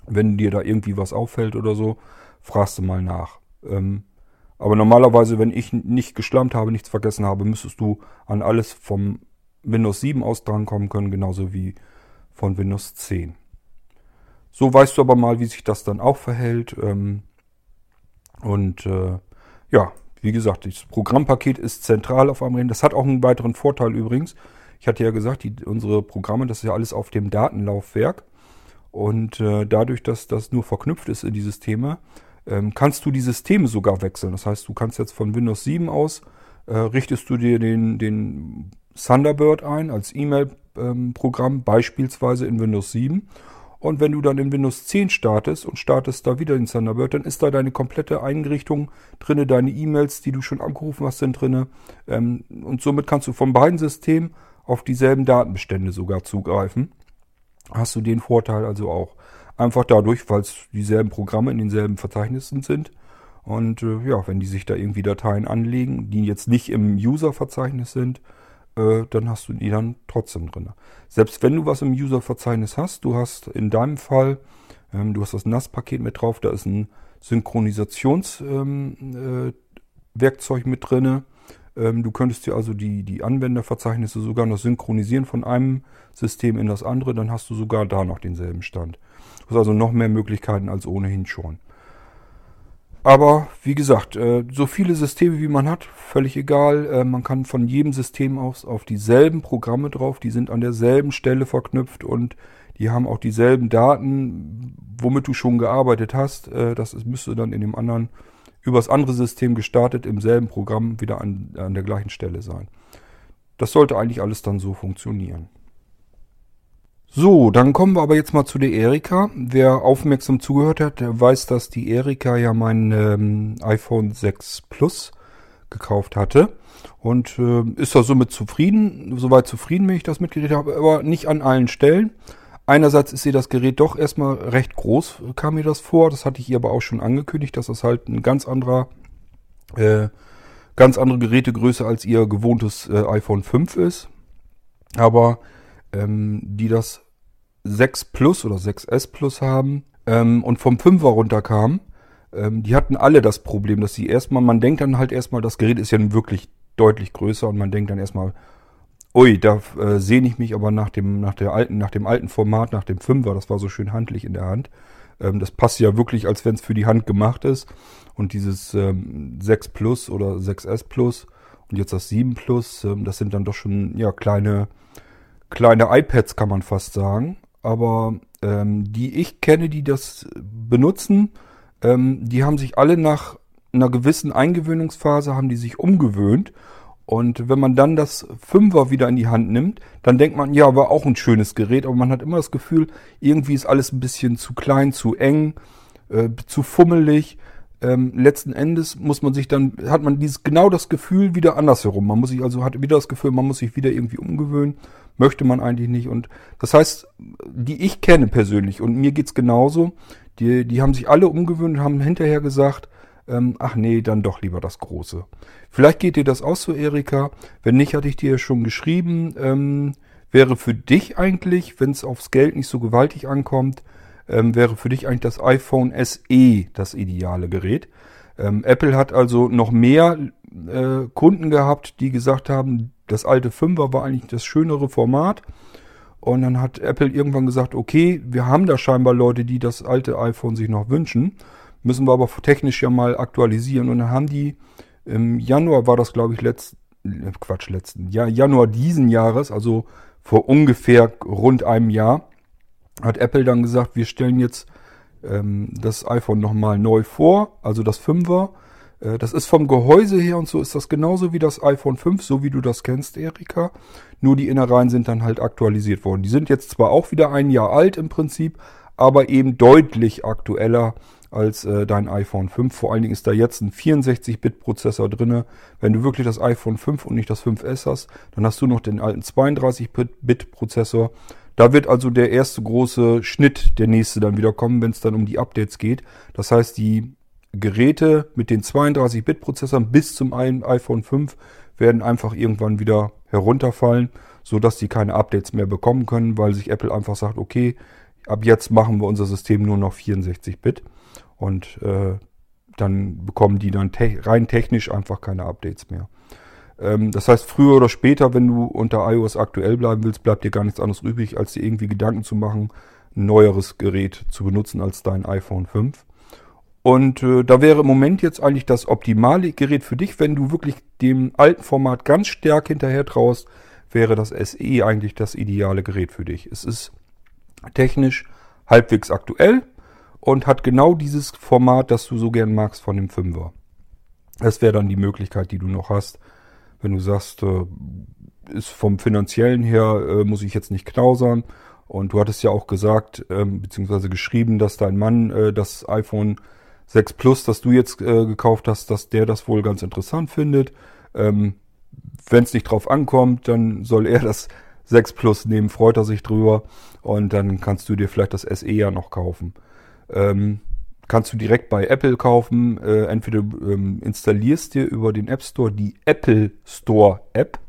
Wenn dir da irgendwie was auffällt oder so, fragst du mal nach. Ähm, aber normalerweise, wenn ich nicht geschlammt habe, nichts vergessen habe, müsstest du an alles vom Windows 7 aus drankommen können, genauso wie von Windows 10. So weißt du aber mal, wie sich das dann auch verhält. Ähm, und äh, ja, wie gesagt, das Programmpaket ist zentral auf einem Rechner. Das hat auch einen weiteren Vorteil übrigens. Ich hatte ja gesagt, die, unsere Programme, das ist ja alles auf dem Datenlaufwerk. Und äh, dadurch, dass das nur verknüpft ist in die Systeme, ähm, kannst du die Systeme sogar wechseln. Das heißt, du kannst jetzt von Windows 7 aus, äh, richtest du dir den, den Thunderbird ein als E-Mail-Programm, ähm, beispielsweise in Windows 7. Und wenn du dann in Windows 10 startest und startest da wieder den Thunderbird, dann ist da deine komplette Einrichtung drinne, deine E-Mails, die du schon abgerufen hast, sind drinne. Ähm, und somit kannst du von beiden Systemen auf dieselben Datenbestände sogar zugreifen hast du den Vorteil also auch. Einfach dadurch, weil es dieselben Programme in denselben Verzeichnissen sind. Und äh, ja, wenn die sich da irgendwie Dateien anlegen, die jetzt nicht im User-Verzeichnis sind, äh, dann hast du die dann trotzdem drin. Selbst wenn du was im User-Verzeichnis hast, du hast in deinem Fall Ähm, du hast das NAS-Paket mit drauf, da ist ein Synchronisationswerkzeug ähm, äh, mit drinne. Ähm, du könntest dir also die, die Anwenderverzeichnisse sogar noch synchronisieren von einem System in das andere, dann hast du sogar da noch denselben Stand. Du hast also noch mehr Möglichkeiten als ohnehin schon. Aber wie gesagt, äh, so viele Systeme wie man hat, völlig egal. Äh, man kann von jedem System aus auf dieselben Programme drauf, die sind an derselben Stelle verknüpft und die haben auch dieselben Daten, womit du schon gearbeitet hast. Äh, das müsste dann in dem anderen übers andere System gestartet im selben Programm wieder an, an der gleichen Stelle sein. Das sollte eigentlich alles dann so funktionieren. So, dann kommen wir aber jetzt mal zu der Erika. Wer aufmerksam zugehört hat, der weiß, dass die Erika ja mein ähm, iPhone 6 Plus gekauft hatte. Und äh, ist da somit zufrieden, soweit zufrieden, wenn ich das Mitgerät habe, aber nicht an allen Stellen. Einerseits ist ihr das Gerät doch erstmal recht groß, kam mir das vor. Das hatte ich ihr aber auch schon angekündigt, dass das halt ein ganz anderer, äh, ganz andere Gerätegröße als ihr gewohntes äh, iPhone 5 ist. Aber ähm, die das 6 Plus oder 6S Plus haben ähm, und vom 5er runterkamen, ähm, die hatten alle das Problem, dass sie erstmal, man denkt dann halt erstmal, das Gerät ist ja wirklich deutlich größer und man denkt dann erstmal, ui, da äh, sehne ich mich aber nach dem, nach der alten, nach dem alten Format, nach dem 5er, das war so schön handlich in der Hand. Ähm, das passt ja wirklich, als wenn es für die Hand gemacht ist. Und dieses ähm, 6 Plus oder 6S Plus und jetzt das 7 Plus, ähm, das sind dann doch schon ja kleine, kleine iPads, kann man fast sagen. Aber ähm, die ich kenne, die das benutzen, ähm, die haben sich alle nach einer gewissen Eingewöhnungsphase haben die sich umgewöhnt und wenn man dann das Fünfer wieder in die Hand nimmt, dann denkt man, ja, war auch ein schönes Gerät, aber man hat immer das Gefühl, irgendwie ist alles ein bisschen zu klein, zu eng, äh, zu fummelig. Ähm, letzten Endes muss man sich dann, hat man dieses genau das Gefühl wieder andersherum. Man muss sich also, hat wieder das Gefühl, man muss sich wieder irgendwie umgewöhnen. Möchte man eigentlich nicht. Und das heißt, die ich kenne persönlich, und mir geht's genauso, die, die haben sich alle umgewöhnt und haben hinterher gesagt, ähm, ach nee, dann doch lieber das Große. Vielleicht geht dir das auch so, Erika. Wenn nicht, hatte ich dir schon geschrieben, ähm, wäre für dich eigentlich, wenn es aufs Geld nicht so gewaltig ankommt, ähm, wäre für dich eigentlich das iPhone SE das ideale Gerät. Ähm, Apple hat also noch mehr äh, Kunden gehabt, die gesagt haben, das alte 5er war eigentlich das schönere Format. Und dann hat Apple irgendwann gesagt, okay, wir haben da scheinbar Leute, die das alte iPhone sich noch wünschen. Müssen wir aber technisch ja mal aktualisieren. Und dann haben die im Januar war das, glaube ich, letzt, äh, Quatsch, letzten Jahr, Januar diesen Jahres, also vor ungefähr rund einem Jahr, hat Apple dann gesagt, wir stellen jetzt ähm, das iPhone nochmal neu vor, also das 5er. Äh, das ist vom Gehäuse her und so ist das genauso wie das iPhone 5, so wie du das kennst, Erika. Nur die Innereien sind dann halt aktualisiert worden. Die sind jetzt zwar auch wieder ein Jahr alt im Prinzip, aber eben deutlich aktueller als äh, dein iPhone 5. Vor allen Dingen ist da jetzt ein 64-Bit-Prozessor drinne. Wenn du wirklich das iPhone 5 und nicht das 5S hast, dann hast du noch den alten 32-Bit-Prozessor. Da wird also der erste große Schnitt, der nächste dann wieder kommen, wenn es dann um die Updates geht. Das heißt, die Geräte mit den 32-Bit-Prozessoren bis zum iPhone 5 werden einfach irgendwann wieder herunterfallen, sodass die keine Updates mehr bekommen können, weil sich Apple einfach sagt, okay, ab jetzt machen wir unser System nur noch 64 Bit. Und äh, dann bekommen die dann te rein technisch einfach keine Updates mehr. Ähm, das heißt, früher oder später, wenn du unter iOS aktuell bleiben willst, bleibt dir gar nichts anderes übrig, als dir irgendwie Gedanken zu machen, ein neueres Gerät zu benutzen als dein iPhone 5. Und äh, da wäre im Moment jetzt eigentlich das optimale Gerät für dich, wenn du wirklich dem alten Format ganz stark hinterher traust, wäre das SE eigentlich das ideale Gerät für dich. Es ist technisch halbwegs aktuell, und hat genau dieses Format, das du so gern magst von dem Fünfer. Das wäre dann die Möglichkeit, die du noch hast, wenn du sagst, äh, ist vom finanziellen her, äh, muss ich jetzt nicht knausern. Und du hattest ja auch gesagt, ähm, beziehungsweise geschrieben, dass dein Mann äh, das iPhone 6 Plus, das du jetzt äh, gekauft hast, dass der das wohl ganz interessant findet. Ähm, wenn es nicht drauf ankommt, dann soll er das 6 Plus nehmen, freut er sich drüber. Und dann kannst du dir vielleicht das SE ja noch kaufen. Ähm, kannst du direkt bei Apple kaufen. Äh, entweder ähm, installierst dir über den App Store die Apple Store App.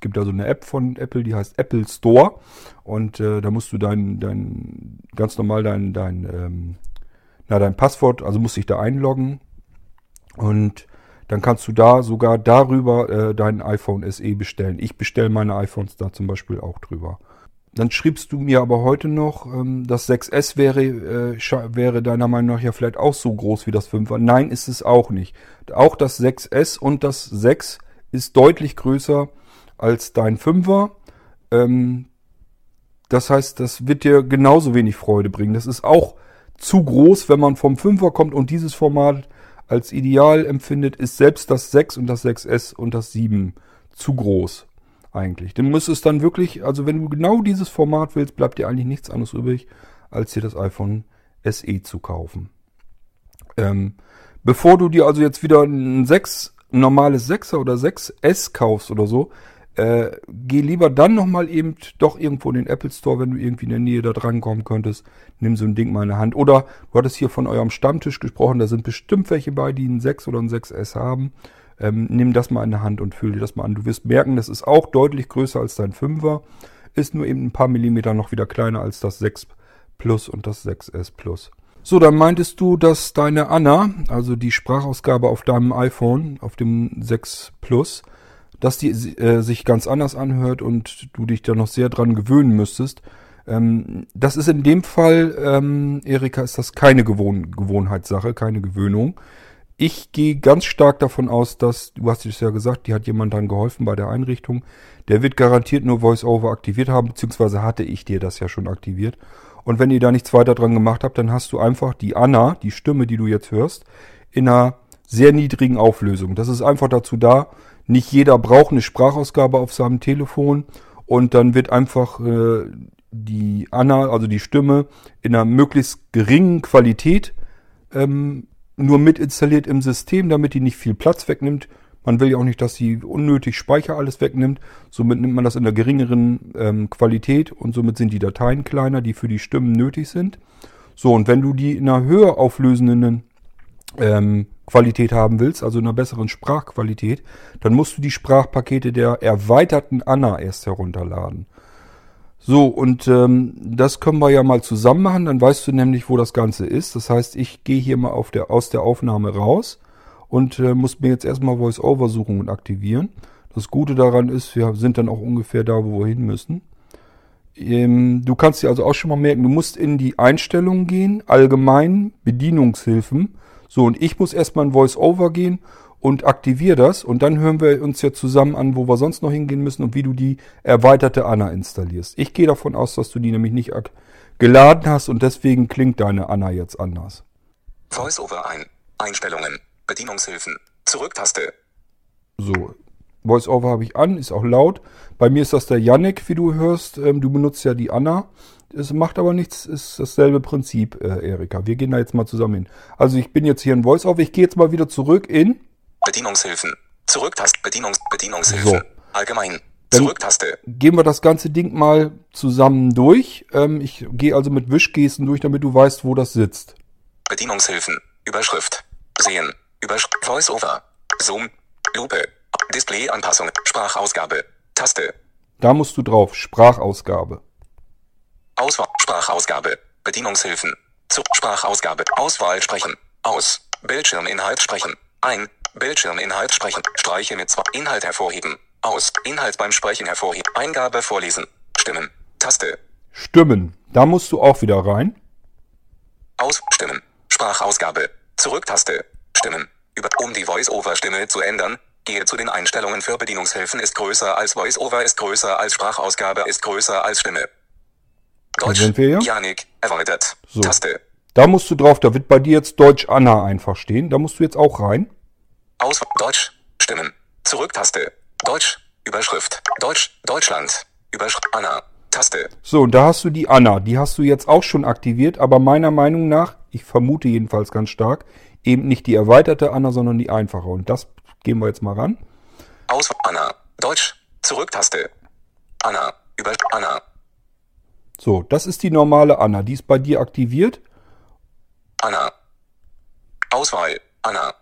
gibt da so eine App von Apple, die heißt Apple Store. Und äh, da musst du dein, dein ganz normal dein, dein, ähm, na, dein Passwort, also musst dich da einloggen. Und dann kannst du da sogar darüber äh, dein iPhone SE bestellen. Ich bestelle meine iPhones da zum Beispiel auch drüber. Dann schriebst du mir aber heute noch, ähm, das 6S wäre, äh, wäre deiner Meinung nach ja vielleicht auch so groß wie das 5er. Nein, ist es auch nicht. Auch das 6S und das 6 ist deutlich größer als dein 5er. Ähm, das heißt, das wird dir genauso wenig Freude bringen. Das ist auch zu groß, wenn man vom 5er kommt und dieses Format als ideal empfindet, ist selbst das 6 und das 6S und das 7 zu groß eigentlich. Du müsstest dann wirklich, also wenn du genau dieses Format willst, bleibt dir eigentlich nichts anderes übrig, als dir das iPhone SE zu kaufen. Ähm, bevor du dir also jetzt wieder ein 6, ein normales 6er oder 6S kaufst oder so, äh, geh lieber dann nochmal eben doch irgendwo in den Apple Store, wenn du irgendwie in der Nähe da dran kommen könntest. Nimm so ein Ding mal in der Hand. Oder du hattest hier von eurem Stammtisch gesprochen, da sind bestimmt welche bei, die ein 6 oder ein 6S haben. Ähm, nimm das mal in der Hand und fühl dir das mal an. Du wirst merken, das ist auch deutlich größer als dein 5er. Ist nur eben ein paar Millimeter noch wieder kleiner als das 6 Plus und das 6S Plus. So, dann meintest du, dass deine Anna, also die Sprachausgabe auf deinem iPhone, auf dem 6 Plus, dass die äh, sich ganz anders anhört und du dich da noch sehr dran gewöhnen müsstest. Ähm, das ist in dem Fall, ähm, Erika, ist das keine Gewohn Gewohnheitssache, keine Gewöhnung. Ich gehe ganz stark davon aus, dass, du hast es ja gesagt, die hat jemand dann geholfen bei der Einrichtung. Der wird garantiert nur VoiceOver aktiviert haben, beziehungsweise hatte ich dir das ja schon aktiviert. Und wenn ihr da nichts weiter dran gemacht habt, dann hast du einfach die Anna, die Stimme, die du jetzt hörst, in einer sehr niedrigen Auflösung. Das ist einfach dazu da, nicht jeder braucht eine Sprachausgabe auf seinem Telefon und dann wird einfach äh, die Anna, also die Stimme, in einer möglichst geringen Qualität ähm, nur mit installiert im System, damit die nicht viel Platz wegnimmt. Man will ja auch nicht, dass sie unnötig Speicher alles wegnimmt. Somit nimmt man das in der geringeren ähm, Qualität und somit sind die Dateien kleiner, die für die Stimmen nötig sind. So, und wenn du die in einer höher auflösenden ähm, Qualität haben willst, also in einer besseren Sprachqualität, dann musst du die Sprachpakete der erweiterten Anna erst herunterladen. So, und ähm, das können wir ja mal zusammen machen, dann weißt du nämlich, wo das Ganze ist. Das heißt, ich gehe hier mal auf der, aus der Aufnahme raus und äh, muss mir jetzt erstmal Voice-Over-Suchungen aktivieren. Das Gute daran ist, wir sind dann auch ungefähr da, wo wir hin müssen. Ähm, du kannst dir also auch schon mal merken, du musst in die Einstellungen gehen, allgemein Bedienungshilfen so, und ich muss erstmal in Voice-Over gehen und aktiviere das. Und dann hören wir uns ja zusammen an, wo wir sonst noch hingehen müssen und wie du die erweiterte Anna installierst. Ich gehe davon aus, dass du die nämlich nicht geladen hast und deswegen klingt deine Anna jetzt anders. Voice-Over ein. Einstellungen. Bedienungshilfen. Zurücktaste. So. Voice-Over habe ich an, ist auch laut. Bei mir ist das der Yannick, wie du hörst. Ähm, du benutzt ja die Anna. Es macht aber nichts, ist dasselbe Prinzip, äh, Erika. Wir gehen da jetzt mal zusammen hin. Also ich bin jetzt hier in Voice-Off. Ich gehe jetzt mal wieder zurück in... Bedienungshilfen. Zurücktaste. Bedienungs Bedienungshilfen. So. Allgemein. Zurücktaste. Gehen wir das ganze Ding mal zusammen durch. Ähm, ich gehe also mit Wischgesten durch, damit du weißt, wo das sitzt. Bedienungshilfen. Überschrift. Sehen. Überschrift. Voice-Over. Zoom. Lupe. Display-Anpassung. Sprachausgabe. Taste. Da musst du drauf. Sprachausgabe. Auswahl, Sprachausgabe, Bedienungshilfen, zu Sprachausgabe, Auswahl sprechen, aus, Bildschirminhalt sprechen, ein, Bildschirminhalt sprechen, Streiche mit zwei, Inhalt hervorheben, aus, Inhalt beim Sprechen hervorheben, Eingabe vorlesen, Stimmen, Taste. Stimmen, da musst du auch wieder rein. Aus, Stimmen, Sprachausgabe, Zurücktaste, Stimmen, über, um die Voice-Over-Stimme zu ändern, Gehe zu den Einstellungen für Bedienungshilfen ist größer als Voice-Over ist größer als Sprachausgabe ist größer als Stimme. Deutsch. Da sind wir ja. Janik, erweitert. So. Taste. Da musst du drauf, da wird bei dir jetzt Deutsch Anna einfach stehen. Da musst du jetzt auch rein. Aus Deutsch, Stimmen. Zurücktaste. Deutsch, Überschrift. Deutsch, Deutschland. Überschrift Anna. Taste. So, und da hast du die Anna. Die hast du jetzt auch schon aktiviert, aber meiner Meinung nach, ich vermute jedenfalls ganz stark, eben nicht die erweiterte Anna, sondern die einfache. Und das gehen wir jetzt mal ran. Aus Anna. Deutsch. Zurücktaste. Anna. Über Anna. So, das ist die normale Anna. Die ist bei dir aktiviert. Anna. Auswahl. Anna.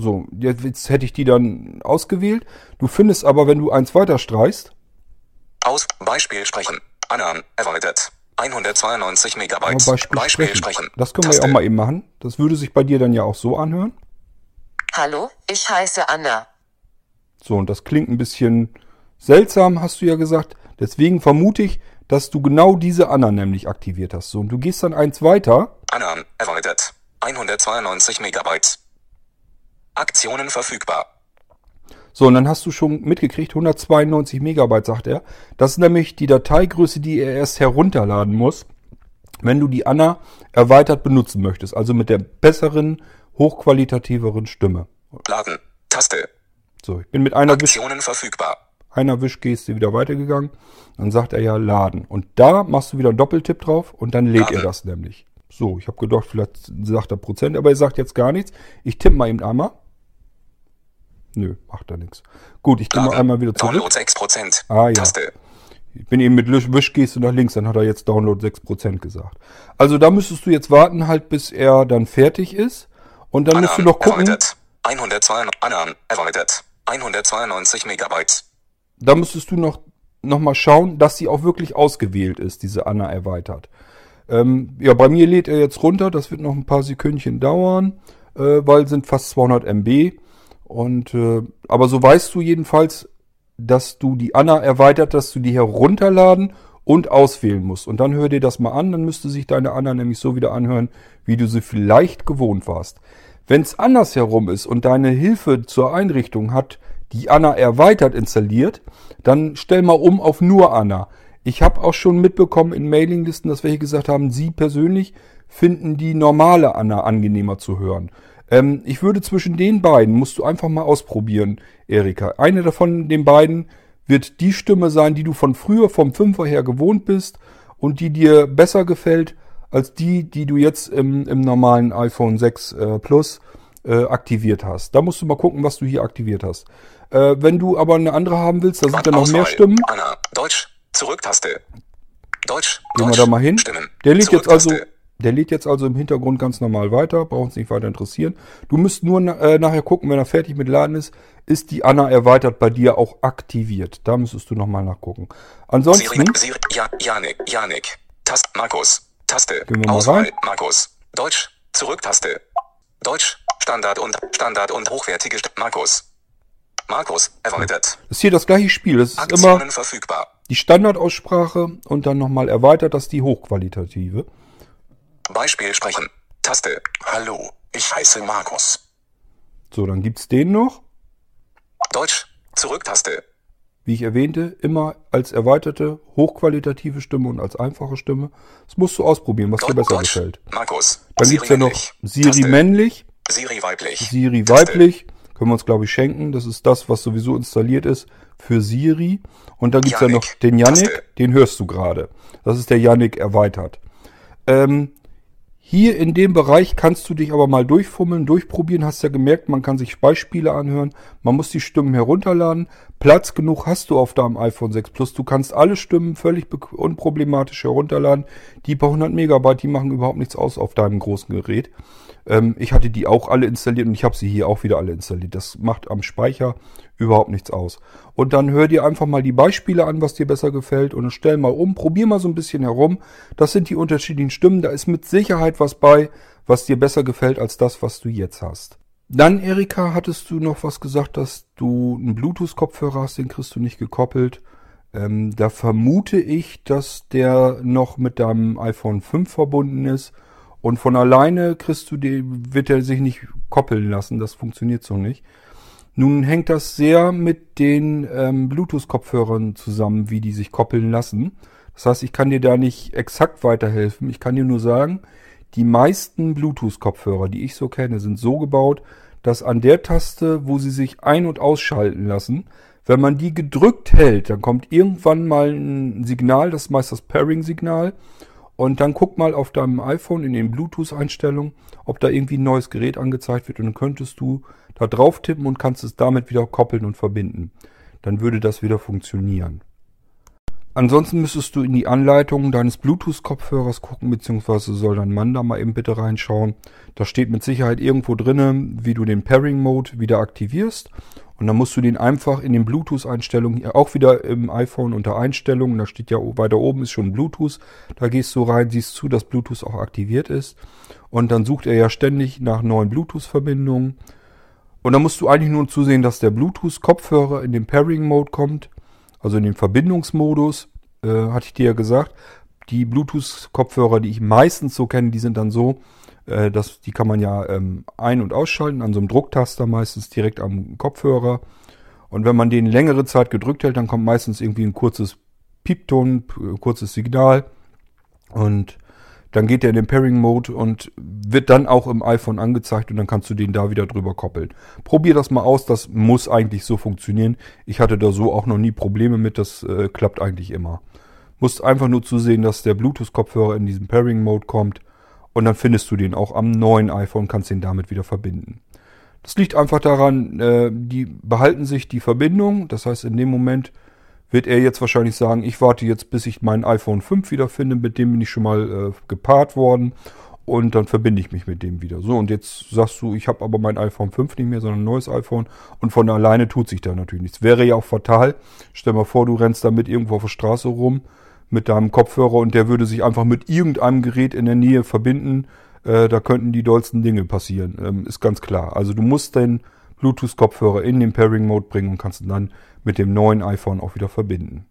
So, jetzt hätte ich die dann ausgewählt. Du findest aber, wenn du eins weiter streichst, Beispiel sprechen. Anna, erweitert. 192 Aber Megabyte. Beispiel, sprechen. Das können wir ja auch mal eben machen. Das würde sich bei dir dann ja auch so anhören. Hallo, ich heiße Anna. So, und das klingt ein bisschen seltsam, hast du ja gesagt. Deswegen vermute ich, dass du genau diese Anna nämlich aktiviert hast. So, und du gehst dann eins weiter. Anna, erweitert. 192 Megabyte. Aktionen verfügbar. So, und dann hast du schon mitgekriegt, 192 Megabyte, sagt er. Das ist nämlich die Dateigröße, die er erst herunterladen muss, wenn du die Anna erweitert benutzen möchtest. Also mit der besseren, hochqualitativeren Stimme. Laden. Taste. So, ich bin mit einer Wisch, Aktionen verfügbar. einer Wischgeste wieder weitergegangen. Dann sagt er ja laden. Und da machst du wieder einen Doppeltipp drauf und dann lädt er Laden. das nämlich. So, ich habe gedacht, vielleicht sagt er Prozent, aber er sagt jetzt gar nichts. Ich tippe mal eben einmal. Nö, macht er nichts. Gut, ich gehe mal einmal wieder zurück. Download 6%. Ah, ja. Taste. Ich bin eben mit Wisch- Wischgeste nach links, dann hat er jetzt Download 6% gesagt. Also da müsstest du jetzt warten halt, bis er dann fertig ist. Und dann musst du noch gucken, erweitert. 102, Anna, erweitert. 192 Megabyte. da müsstest du noch, noch mal schauen, dass sie auch wirklich ausgewählt ist, diese Anna erweitert. Ähm, ja, bei mir lädt er jetzt runter, das wird noch ein paar Sekündchen dauern, äh, weil sind fast 200 MB. Und, äh, aber so weißt du jedenfalls, dass du die Anna erweitert, dass du die herunterladen und auswählen musst. Und dann hör dir das mal an, dann müsste sich deine Anna nämlich so wieder anhören, wie du sie vielleicht gewohnt warst. Wenn es andersherum ist und deine Hilfe zur Einrichtung hat die Anna erweitert installiert, dann stell mal um auf nur Anna. Ich habe auch schon mitbekommen in Mailinglisten, dass welche gesagt haben, sie persönlich finden die normale Anna angenehmer zu hören. Ähm, ich würde zwischen den beiden, musst du einfach mal ausprobieren, Erika. Eine davon, den beiden, wird die Stimme sein, die du von früher vom Fünfer her gewohnt bist und die dir besser gefällt als die, die du jetzt im, im normalen iPhone 6 äh, Plus äh, aktiviert hast. Da musst du mal gucken, was du hier aktiviert hast. Äh, wenn du aber eine andere haben willst, da sind dann noch mehr. Stimmen. Anna, Deutsch, Zurücktaste. Deutsch, Gehen wir da mal hin. Stimmen. Der lädt jetzt also, der lädt jetzt also im Hintergrund ganz normal weiter, braucht uns nicht weiter interessieren. Du musst nur äh, nachher gucken, wenn er fertig mit Laden ist, ist die Anna erweitert bei dir auch aktiviert. Da müsstest du nochmal nachgucken. Ansonsten, Siri, Siri, ja, Janik, Janik. Tast, Markus. Taste. Gehen wir mal Auswahl, rein. Markus. Deutsch, Zurücktaste. Deutsch, Standard und, Standard und hochwertige St Markus. Markus, erweitert. ist hier das gleiche Spiel. Es ist immer Aktionen verfügbar. Die Standardaussprache und dann nochmal erweitert, das ist die hochqualitative. Beispiel sprechen. Taste. Hallo, ich heiße Markus. So, dann gibt's den noch. Deutsch, Zurücktaste. Wie ich erwähnte, immer als erweiterte, hochqualitative Stimme und als einfache Stimme. Das musst du ausprobieren, was dir besser Deutsch, gefällt. Markus. Dann Siri gibt's ja noch. Siri männlich, Siri weiblich. Siri Taste. Können wir uns, glaube ich, schenken. Das ist das, was sowieso installiert ist für Siri. Und dann gibt's ja noch den Yannick, den hörst du gerade. Das ist der Yannick erweitert. Ähm, hier in dem Bereich kannst du dich aber mal durchfummeln, durchprobieren. Hast ja gemerkt, man kann sich Beispiele anhören. Man muss die Stimmen herunterladen. Platz genug hast du auf deinem iPhone 6 Plus. Du kannst alle Stimmen völlig unproblematisch herunterladen. Die paar 100 Megabyte, die machen überhaupt nichts aus auf deinem großen Gerät. Ähm, ich hatte die auch alle installiert und ich habe sie hier auch wieder alle installiert. Das macht am Speicher überhaupt nichts aus. Und dann hör dir einfach mal die Beispiele an, was dir besser gefällt und stell mal um, probier mal so ein bisschen herum. Das sind die unterschiedlichen Stimmen. Da ist mit Sicherheit was bei, was dir besser gefällt als das, was du jetzt hast. Dann, Erika, hattest du noch was gesagt, dass du einen Bluetooth-Kopfhörer hast, den kriegst du nicht gekoppelt. Ähm, da vermute ich, dass der noch mit deinem iPhone 5 verbunden ist. Und von alleine kriegst du den, wird er sich nicht koppeln lassen. Das funktioniert so nicht. Nun hängt das sehr mit den ähm, Bluetooth-Kopfhörern zusammen, wie die sich koppeln lassen. Das heißt, ich kann dir da nicht exakt weiterhelfen. Ich kann dir nur sagen, die meisten Bluetooth-Kopfhörer, die ich so kenne, sind so gebaut, dass an der Taste, wo sie sich ein- und ausschalten lassen, wenn man die gedrückt hält, dann kommt irgendwann mal ein Signal, das ist meist das Pairing-Signal. Und dann guck mal auf deinem iPhone in den Bluetooth-Einstellungen, ob da irgendwie ein neues Gerät angezeigt wird. Und dann könntest du da drauf tippen und kannst es damit wieder koppeln und verbinden. Dann würde das wieder funktionieren. Ansonsten müsstest du in die Anleitung deines Bluetooth-Kopfhörers gucken, beziehungsweise soll dein Mann da mal eben bitte reinschauen. Da steht mit Sicherheit irgendwo drinne, wie du den Pairing-Mode wieder aktivierst. Und dann musst du den einfach in den Bluetooth-Einstellungen, auch wieder im iPhone unter Einstellungen, da steht ja weiter oben ist schon Bluetooth. Da gehst du rein, siehst zu, dass Bluetooth auch aktiviert ist. Und dann sucht er ja ständig nach neuen Bluetooth-Verbindungen. Und dann musst du eigentlich nur zusehen, dass der Bluetooth-Kopfhörer in den Pairing-Mode kommt also in den Verbindungsmodus, äh, hatte ich dir ja gesagt, die Bluetooth-Kopfhörer, die ich meistens so kenne, die sind dann so, äh, dass die kann man ja ähm, ein- und ausschalten, an so einem Drucktaster meistens direkt am Kopfhörer. Und wenn man den längere Zeit gedrückt hält, dann kommt meistens irgendwie ein kurzes Piepton, kurzes Signal. Und dann geht er in den Pairing-Mode und wird dann auch im iPhone angezeigt und dann kannst du den da wieder drüber koppeln. Probier das mal aus, das muss eigentlich so funktionieren. Ich hatte da so auch noch nie Probleme mit, das äh, klappt eigentlich immer. Musst einfach nur zusehen, dass der Bluetooth-Kopfhörer in diesen Pairing-Mode kommt und dann findest du den auch am neuen iPhone, kannst den damit wieder verbinden. Das liegt einfach daran, äh, die behalten sich die Verbindung, das heißt in dem Moment, wird er jetzt wahrscheinlich sagen, ich warte jetzt, bis ich mein iPhone 5 wiederfinde, mit dem bin ich schon mal äh, gepaart worden und dann verbinde ich mich mit dem wieder. So, und jetzt sagst du, ich habe aber mein iPhone 5 nicht mehr, sondern ein neues iPhone und von alleine tut sich da natürlich nichts. Wäre ja auch fatal. Stell mal vor, du rennst damit irgendwo auf der Straße rum mit deinem Kopfhörer und der würde sich einfach mit irgendeinem Gerät in der Nähe verbinden. Äh, da könnten die dollsten Dinge passieren, ähm, ist ganz klar. Also du musst den Bluetooth-Kopfhörer in den Pairing-Mode bringen und kannst ihn dann mit dem neuen iPhone auch wieder verbinden.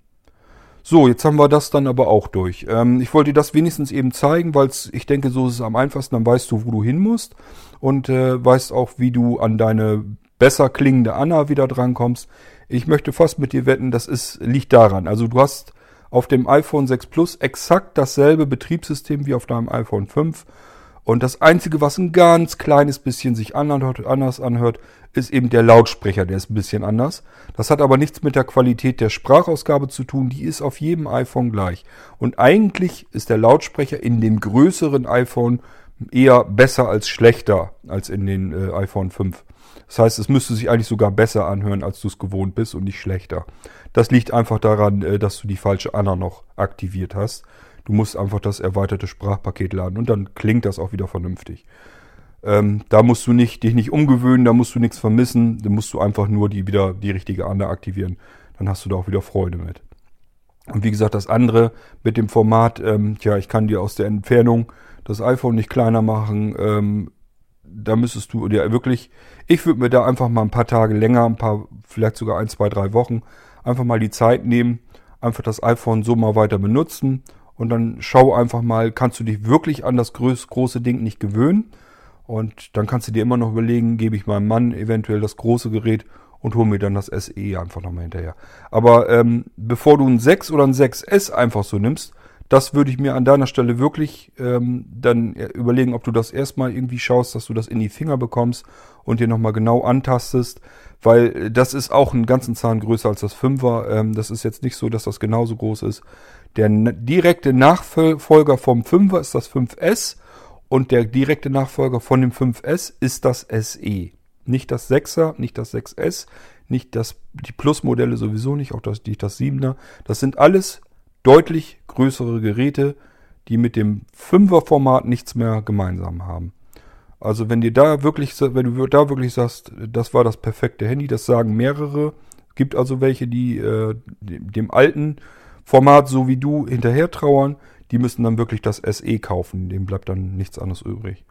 So, jetzt haben wir das dann aber auch durch. Ähm, ich wollte dir das wenigstens eben zeigen, weil ich denke, so ist es am einfachsten. Dann weißt du, wo du hin musst und äh, weißt auch, wie du an deine besser klingende Anna wieder drankommst. Ich möchte fast mit dir wetten, das ist, liegt daran. Also du hast auf dem iPhone 6 Plus exakt dasselbe Betriebssystem wie auf deinem iPhone 5 und das Einzige, was ein ganz kleines bisschen sich anders anhört, ist eben der Lautsprecher, der ist ein bisschen anders. Das hat aber nichts mit der Qualität der Sprachausgabe zu tun, die ist auf jedem iPhone gleich. Und eigentlich ist der Lautsprecher in dem größeren iPhone eher besser als schlechter als in den äh, iPhone 5. Das heißt, es müsste sich eigentlich sogar besser anhören, als du es gewohnt bist und nicht schlechter. Das liegt einfach daran, äh, dass du die falsche Anna noch aktiviert hast. Du musst einfach das erweiterte Sprachpaket laden und dann klingt das auch wieder vernünftig. Ähm, da musst du nicht, dich nicht umgewöhnen, da musst du nichts vermissen, da musst du einfach nur die wieder die richtige Anne aktivieren. Dann hast du da auch wieder Freude mit. Und wie gesagt, das andere mit dem Format, ähm, tja, ich kann dir aus der Entfernung das iPhone nicht kleiner machen. Ähm, da müsstest du dir wirklich, ich würde mir da einfach mal ein paar Tage länger, ein paar, vielleicht sogar ein, zwei, drei Wochen, einfach mal die Zeit nehmen, einfach das iPhone so mal weiter benutzen und dann schau einfach mal, kannst du dich wirklich an das große Ding nicht gewöhnen? Und dann kannst du dir immer noch überlegen, gebe ich meinem Mann eventuell das große Gerät und hole mir dann das SE einfach nochmal hinterher. Aber ähm, bevor du ein 6 oder ein 6S einfach so nimmst, das würde ich mir an deiner Stelle wirklich ähm, dann überlegen, ob du das erstmal irgendwie schaust, dass du das in die Finger bekommst und dir nochmal genau antastest, weil das ist auch einen ganzen Zahn größer als das 5er. Ähm, das ist jetzt nicht so, dass das genauso groß ist. Der direkte Nachfolger vom 5er ist das 5S und der direkte Nachfolger von dem 5S ist das SE. Nicht das 6er, nicht das 6S, nicht das, die Plus-Modelle sowieso nicht, auch das, nicht das 7er. Das sind alles deutlich größere Geräte, die mit dem 5er Format nichts mehr gemeinsam haben. Also wenn dir da wirklich, wenn du da wirklich sagst, das war das perfekte Handy, das sagen mehrere. Gibt also welche, die äh, dem alten Format, so wie du, hinterher trauern. Die müssen dann wirklich das SE kaufen. Dem bleibt dann nichts anderes übrig.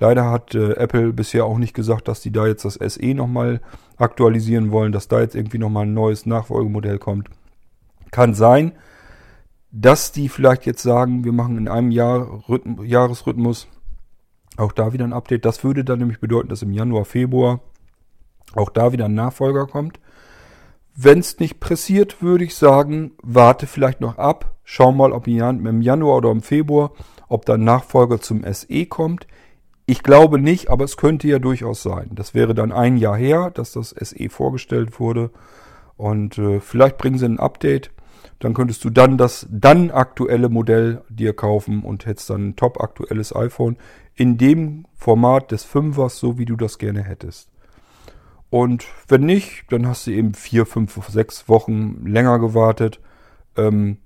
Leider hat äh, Apple bisher auch nicht gesagt, dass die da jetzt das SE nochmal aktualisieren wollen, dass da jetzt irgendwie nochmal ein neues Nachfolgemodell kommt. Kann sein, dass die vielleicht jetzt sagen, wir machen in einem Jahr Rhythm Jahresrhythmus auch da wieder ein Update. Das würde dann nämlich bedeuten, dass im Januar, Februar auch da wieder ein Nachfolger kommt. Wenn es nicht pressiert, würde ich sagen, warte vielleicht noch ab. Schau mal, ob im Januar oder im Februar, ob dann Nachfolger zum SE kommt. Ich glaube nicht, aber es könnte ja durchaus sein. Das wäre dann ein Jahr her, dass das SE vorgestellt wurde. Und äh, vielleicht bringen sie ein Update. Dann könntest du dann das dann aktuelle Modell dir kaufen und hättest dann ein top aktuelles iPhone in dem Format des Fünfers, so wie du das gerne hättest. Und wenn nicht, dann hast du eben vier, fünf, sechs Wochen länger gewartet. Ähm,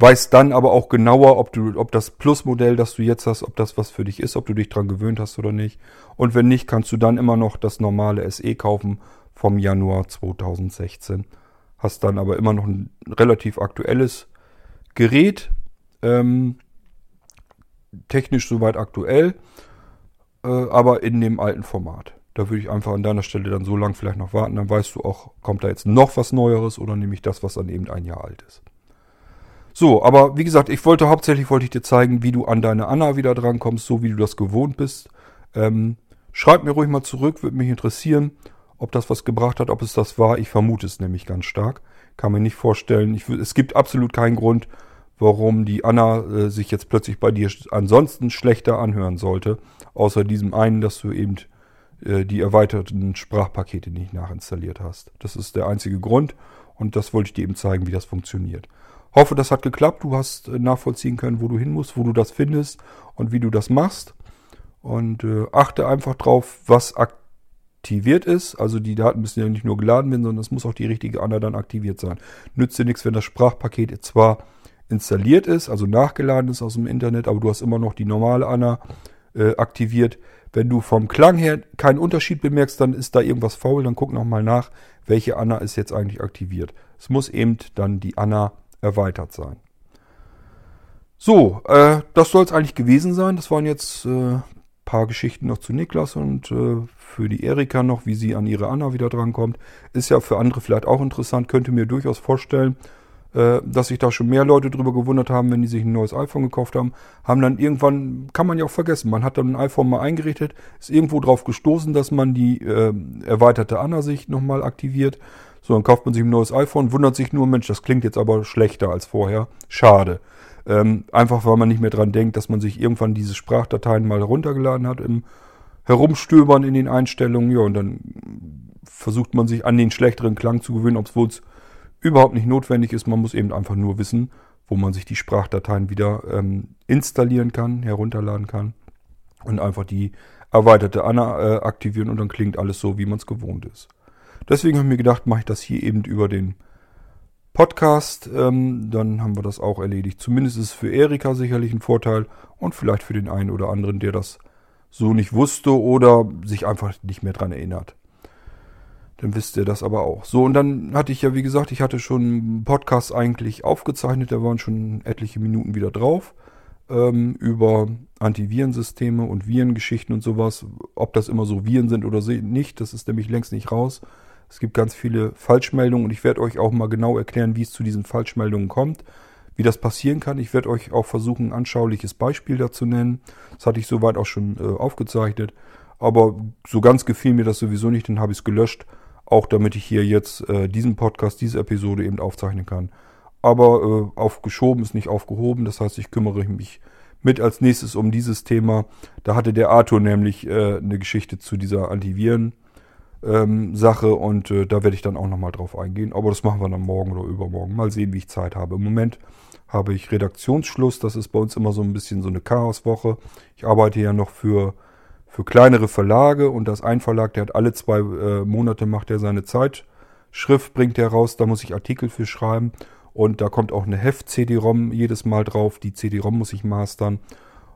weißt dann aber auch genauer, ob du, ob das Plus-Modell, das du jetzt hast, ob das was für dich ist, ob du dich dran gewöhnt hast oder nicht. Und wenn nicht, kannst du dann immer noch das normale SE kaufen vom Januar 2016. Hast dann aber immer noch ein relativ aktuelles Gerät. Ähm, technisch soweit aktuell, äh, aber in dem alten Format. Da würde ich einfach an deiner Stelle dann so lang vielleicht noch warten. Dann weißt du auch, kommt da jetzt noch was Neueres oder nehme ich das, was dann eben ein Jahr alt ist. So, aber wie gesagt, ich wollte hauptsächlich wollte ich dir zeigen, wie du an deine Anna wieder drankommst, so wie du das gewohnt bist. Ähm, schreib mir ruhig mal zurück, würde mich interessieren, ob das was gebracht hat, ob es das war. Ich vermute es nämlich ganz stark. Kann mir nicht vorstellen. Ich, es gibt absolut keinen Grund, warum die Anna äh, sich jetzt plötzlich bei dir ansonsten schlechter anhören sollte. Außer diesem einen, dass du eben die erweiterten Sprachpakete nicht nachinstalliert hast. Das ist der einzige Grund und das wollte ich dir eben zeigen, wie das funktioniert. Hoffe, das hat geklappt. Du hast äh, nachvollziehen können, wo du hin musst, wo du das findest und wie du das machst. Und äh, achte einfach drauf, was aktiviert ist. Also die Daten müssen ja nicht nur geladen werden, sondern es muss auch die richtige Anna dann aktiviert sein. Nützt dir nichts, wenn das Sprachpaket zwar installiert ist, also nachgeladen ist aus dem Internet, aber du hast immer noch die normale Anna äh, aktiviert. Wenn du vom Klang her keinen Unterschied bemerkst, dann ist da irgendwas faul. Dann guck nochmal nach, welche Anna ist jetzt eigentlich aktiviert. Es muss eben dann die Anna erweitert sein. So, äh, das soll es eigentlich gewesen sein. Das waren jetzt äh, paar Geschichten noch zu Niklas und äh, für die Erika noch, wie sie an ihre Anna wieder drankommt. Ist ja für andere vielleicht auch interessant. Könnte mir durchaus vorstellen, dass sich da schon mehr Leute drüber gewundert haben, wenn die sich ein neues iPhone gekauft haben. Haben dann irgendwann, kann man ja auch vergessen, man hat dann ein iPhone mal eingerichtet, ist irgendwo drauf gestoßen, dass man die äh, erweiterte Anna-Sicht nochmal aktiviert so, dann kauft man sich ein neues iPhone, wundert sich nur, Mensch, das klingt jetzt aber schlechter als vorher. Schade. Ähm, einfach weil man nicht mehr dran denkt, dass man sich irgendwann diese Sprachdateien mal heruntergeladen hat im Herumstöbern in den Einstellungen. Ja, und dann versucht man sich an den schlechteren Klang zu gewöhnen, obwohl es überhaupt nicht notwendig ist. Man muss eben einfach nur wissen, wo man sich die Sprachdateien wieder ähm, installieren kann, herunterladen kann und einfach die erweiterte Anna äh, aktivieren und dann klingt alles so, wie man es gewohnt ist. Deswegen habe ich mir gedacht, mache ich das hier eben über den Podcast. Ähm, dann haben wir das auch erledigt. Zumindest ist es für Erika sicherlich ein Vorteil und vielleicht für den einen oder anderen, der das so nicht wusste oder sich einfach nicht mehr dran erinnert. Dann wisst ihr das aber auch. So, und dann hatte ich ja, wie gesagt, ich hatte schon einen Podcast eigentlich aufgezeichnet, da waren schon etliche Minuten wieder drauf ähm, über Antivirensysteme und Virengeschichten und sowas. Ob das immer so Viren sind oder nicht, das ist nämlich längst nicht raus. Es gibt ganz viele Falschmeldungen und ich werde euch auch mal genau erklären, wie es zu diesen Falschmeldungen kommt, wie das passieren kann. Ich werde euch auch versuchen, ein anschauliches Beispiel dazu nennen. Das hatte ich soweit auch schon äh, aufgezeichnet. Aber so ganz gefiel mir das sowieso nicht, dann habe ich es gelöscht. Auch damit ich hier jetzt äh, diesen Podcast, diese Episode eben aufzeichnen kann. Aber äh, aufgeschoben ist nicht aufgehoben. Das heißt, ich kümmere mich mit als nächstes um dieses Thema. Da hatte der Arthur nämlich äh, eine Geschichte zu dieser Antiviren ähm, und äh, da werde ich dann auch nochmal drauf eingehen. Aber das machen wir dann morgen oder übermorgen. Mal sehen, wie ich Zeit habe. Im Moment habe ich Redaktionsschluss. Das ist bei uns immer so ein bisschen so eine Chaoswoche. Ich arbeite ja noch für, für kleinere Verlage und das ein Verlag, der hat alle zwei äh, Monate macht er seine Zeitschrift, bringt er raus. Da muss ich Artikel für schreiben. Und da kommt auch eine Heft-CD-ROM jedes Mal drauf. Die CD-ROM muss ich mastern.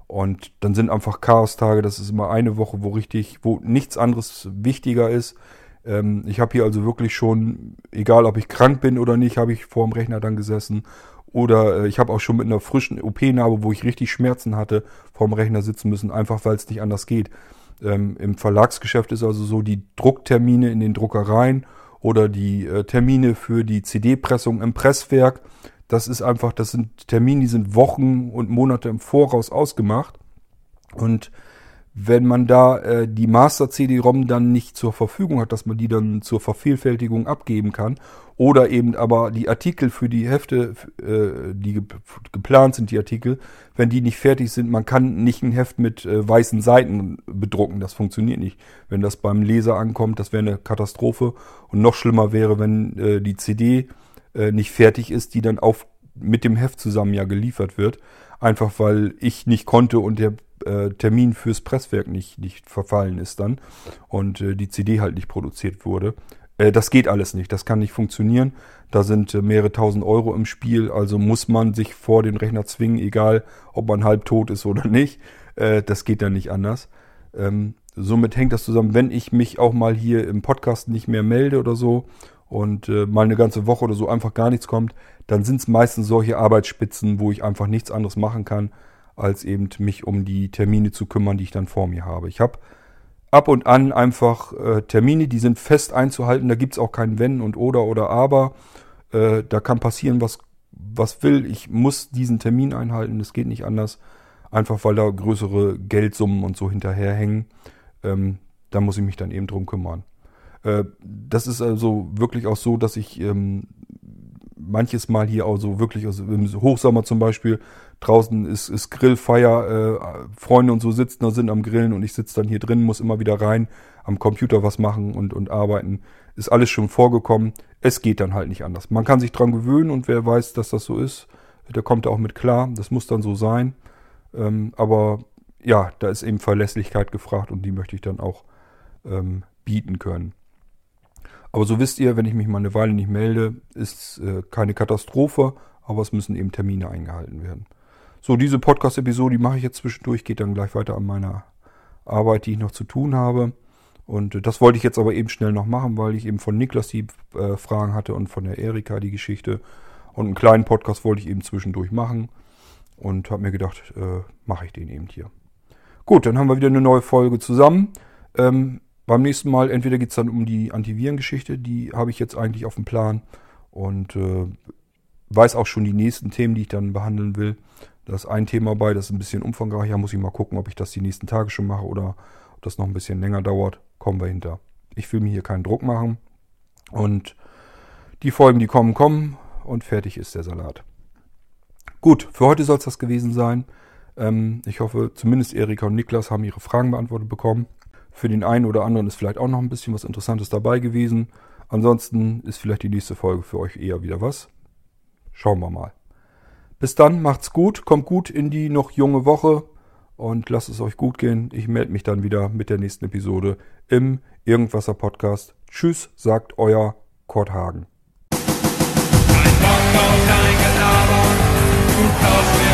Und dann sind einfach Chaos-Tage. Das ist immer eine Woche, wo richtig, wo nichts anderes wichtiger ist. Ähm, ich habe hier also wirklich schon, egal ob ich krank bin oder nicht, habe ich vor dem Rechner dann gesessen. Oder äh, ich habe auch schon mit einer frischen OP-Narbe, wo ich richtig Schmerzen hatte, vor dem Rechner sitzen müssen, einfach weil es nicht anders geht. Ähm, Im Verlagsgeschäft ist also so, die Drucktermine in den Druckereien oder die äh, Termine für die CD-Pressung im Presswerk das ist einfach, das sind Termine, die sind Wochen und Monate im Voraus ausgemacht. Und wenn man da äh, die Master-CD-ROM dann nicht zur Verfügung hat, dass man die dann zur Vervielfältigung abgeben kann, oder eben aber die Artikel für die Hefte, äh, die ge geplant sind, die Artikel, wenn die nicht fertig sind, man kann nicht ein Heft mit äh, weißen Seiten bedrucken, das funktioniert nicht. Wenn das beim Leser ankommt, das wäre eine Katastrophe. Und noch schlimmer wäre, wenn äh, die CD äh, nicht fertig ist, die dann auf mit dem Heft zusammen ja geliefert wird. Einfach weil ich nicht konnte und der äh, Termin fürs Presswerk nicht, nicht verfallen ist dann und äh, die CD halt nicht produziert wurde. Äh, das geht alles nicht, das kann nicht funktionieren. Da sind äh, mehrere tausend Euro im Spiel, also muss man sich vor den Rechner zwingen, egal ob man halb tot ist oder nicht. Äh, das geht dann nicht anders. Ähm, somit hängt das zusammen, wenn ich mich auch mal hier im Podcast nicht mehr melde oder so und äh, mal eine ganze Woche oder so einfach gar nichts kommt, dann sind es meistens solche Arbeitsspitzen, wo ich einfach nichts anderes machen kann, als eben mich um die Termine zu kümmern, die ich dann vor mir habe. Ich habe ab und an einfach äh, Termine, die sind fest einzuhalten, da gibt es auch kein Wenn und Oder oder Aber. Äh, da kann passieren, was, was will. Ich muss diesen Termin einhalten, das geht nicht anders. Einfach weil da größere Geldsummen und so hinterherhängen. Ähm, da muss ich mich dann eben drum kümmern. Äh, das ist also wirklich auch so, dass ich ähm, manches Mal hier auch so wirklich, also im Hochsommer zum Beispiel, draußen ist, ist Grillfeier, äh, Freunde und so sitzen da, sind am Grillen und ich sitze dann hier drin, muss immer wieder rein, am Computer was machen und, und arbeiten. Ist alles schon vorgekommen. Es geht dann halt nicht anders. Man kann sich dran gewöhnen und wer weiß, dass das so ist, der kommt da auch mit klar. Das muss dann so sein. Ähm, aber ja, da ist eben Verlässlichkeit gefragt und die möchte ich dann auch ähm, bieten können. Aber so wisst ihr, wenn ich mich mal eine Weile nicht melde, ist äh, keine Katastrophe, aber es müssen eben Termine eingehalten werden. So, diese Podcast-Episode, die mache ich jetzt zwischendurch, geht dann gleich weiter an meiner Arbeit, die ich noch zu tun habe. Und äh, das wollte ich jetzt aber eben schnell noch machen, weil ich eben von Niklas die äh, Fragen hatte und von der Erika die Geschichte. Und einen kleinen Podcast wollte ich eben zwischendurch machen und habe mir gedacht, äh, mache ich den eben hier. Gut, dann haben wir wieder eine neue Folge zusammen. Ähm, beim nächsten Mal, entweder geht es dann um die Antivirengeschichte, die habe ich jetzt eigentlich auf dem Plan und äh, weiß auch schon die nächsten Themen, die ich dann behandeln will. Da ist ein Thema bei, das ist ein bisschen umfangreicher. Muss ich mal gucken, ob ich das die nächsten Tage schon mache oder ob das noch ein bisschen länger dauert. Kommen wir hinter. Ich will mir hier keinen Druck machen. Und die Folgen, die kommen, kommen und fertig ist der Salat. Gut, für heute soll es das gewesen sein. Ähm, ich hoffe, zumindest Erika und Niklas haben ihre Fragen beantwortet bekommen. Für den einen oder anderen ist vielleicht auch noch ein bisschen was Interessantes dabei gewesen. Ansonsten ist vielleicht die nächste Folge für euch eher wieder was. Schauen wir mal. Bis dann, macht's gut, kommt gut in die noch junge Woche und lasst es euch gut gehen. Ich melde mich dann wieder mit der nächsten Episode im Irgendwasser Podcast. Tschüss, sagt euer Kurt Hagen. Kein Bock auf dein Gelaber, du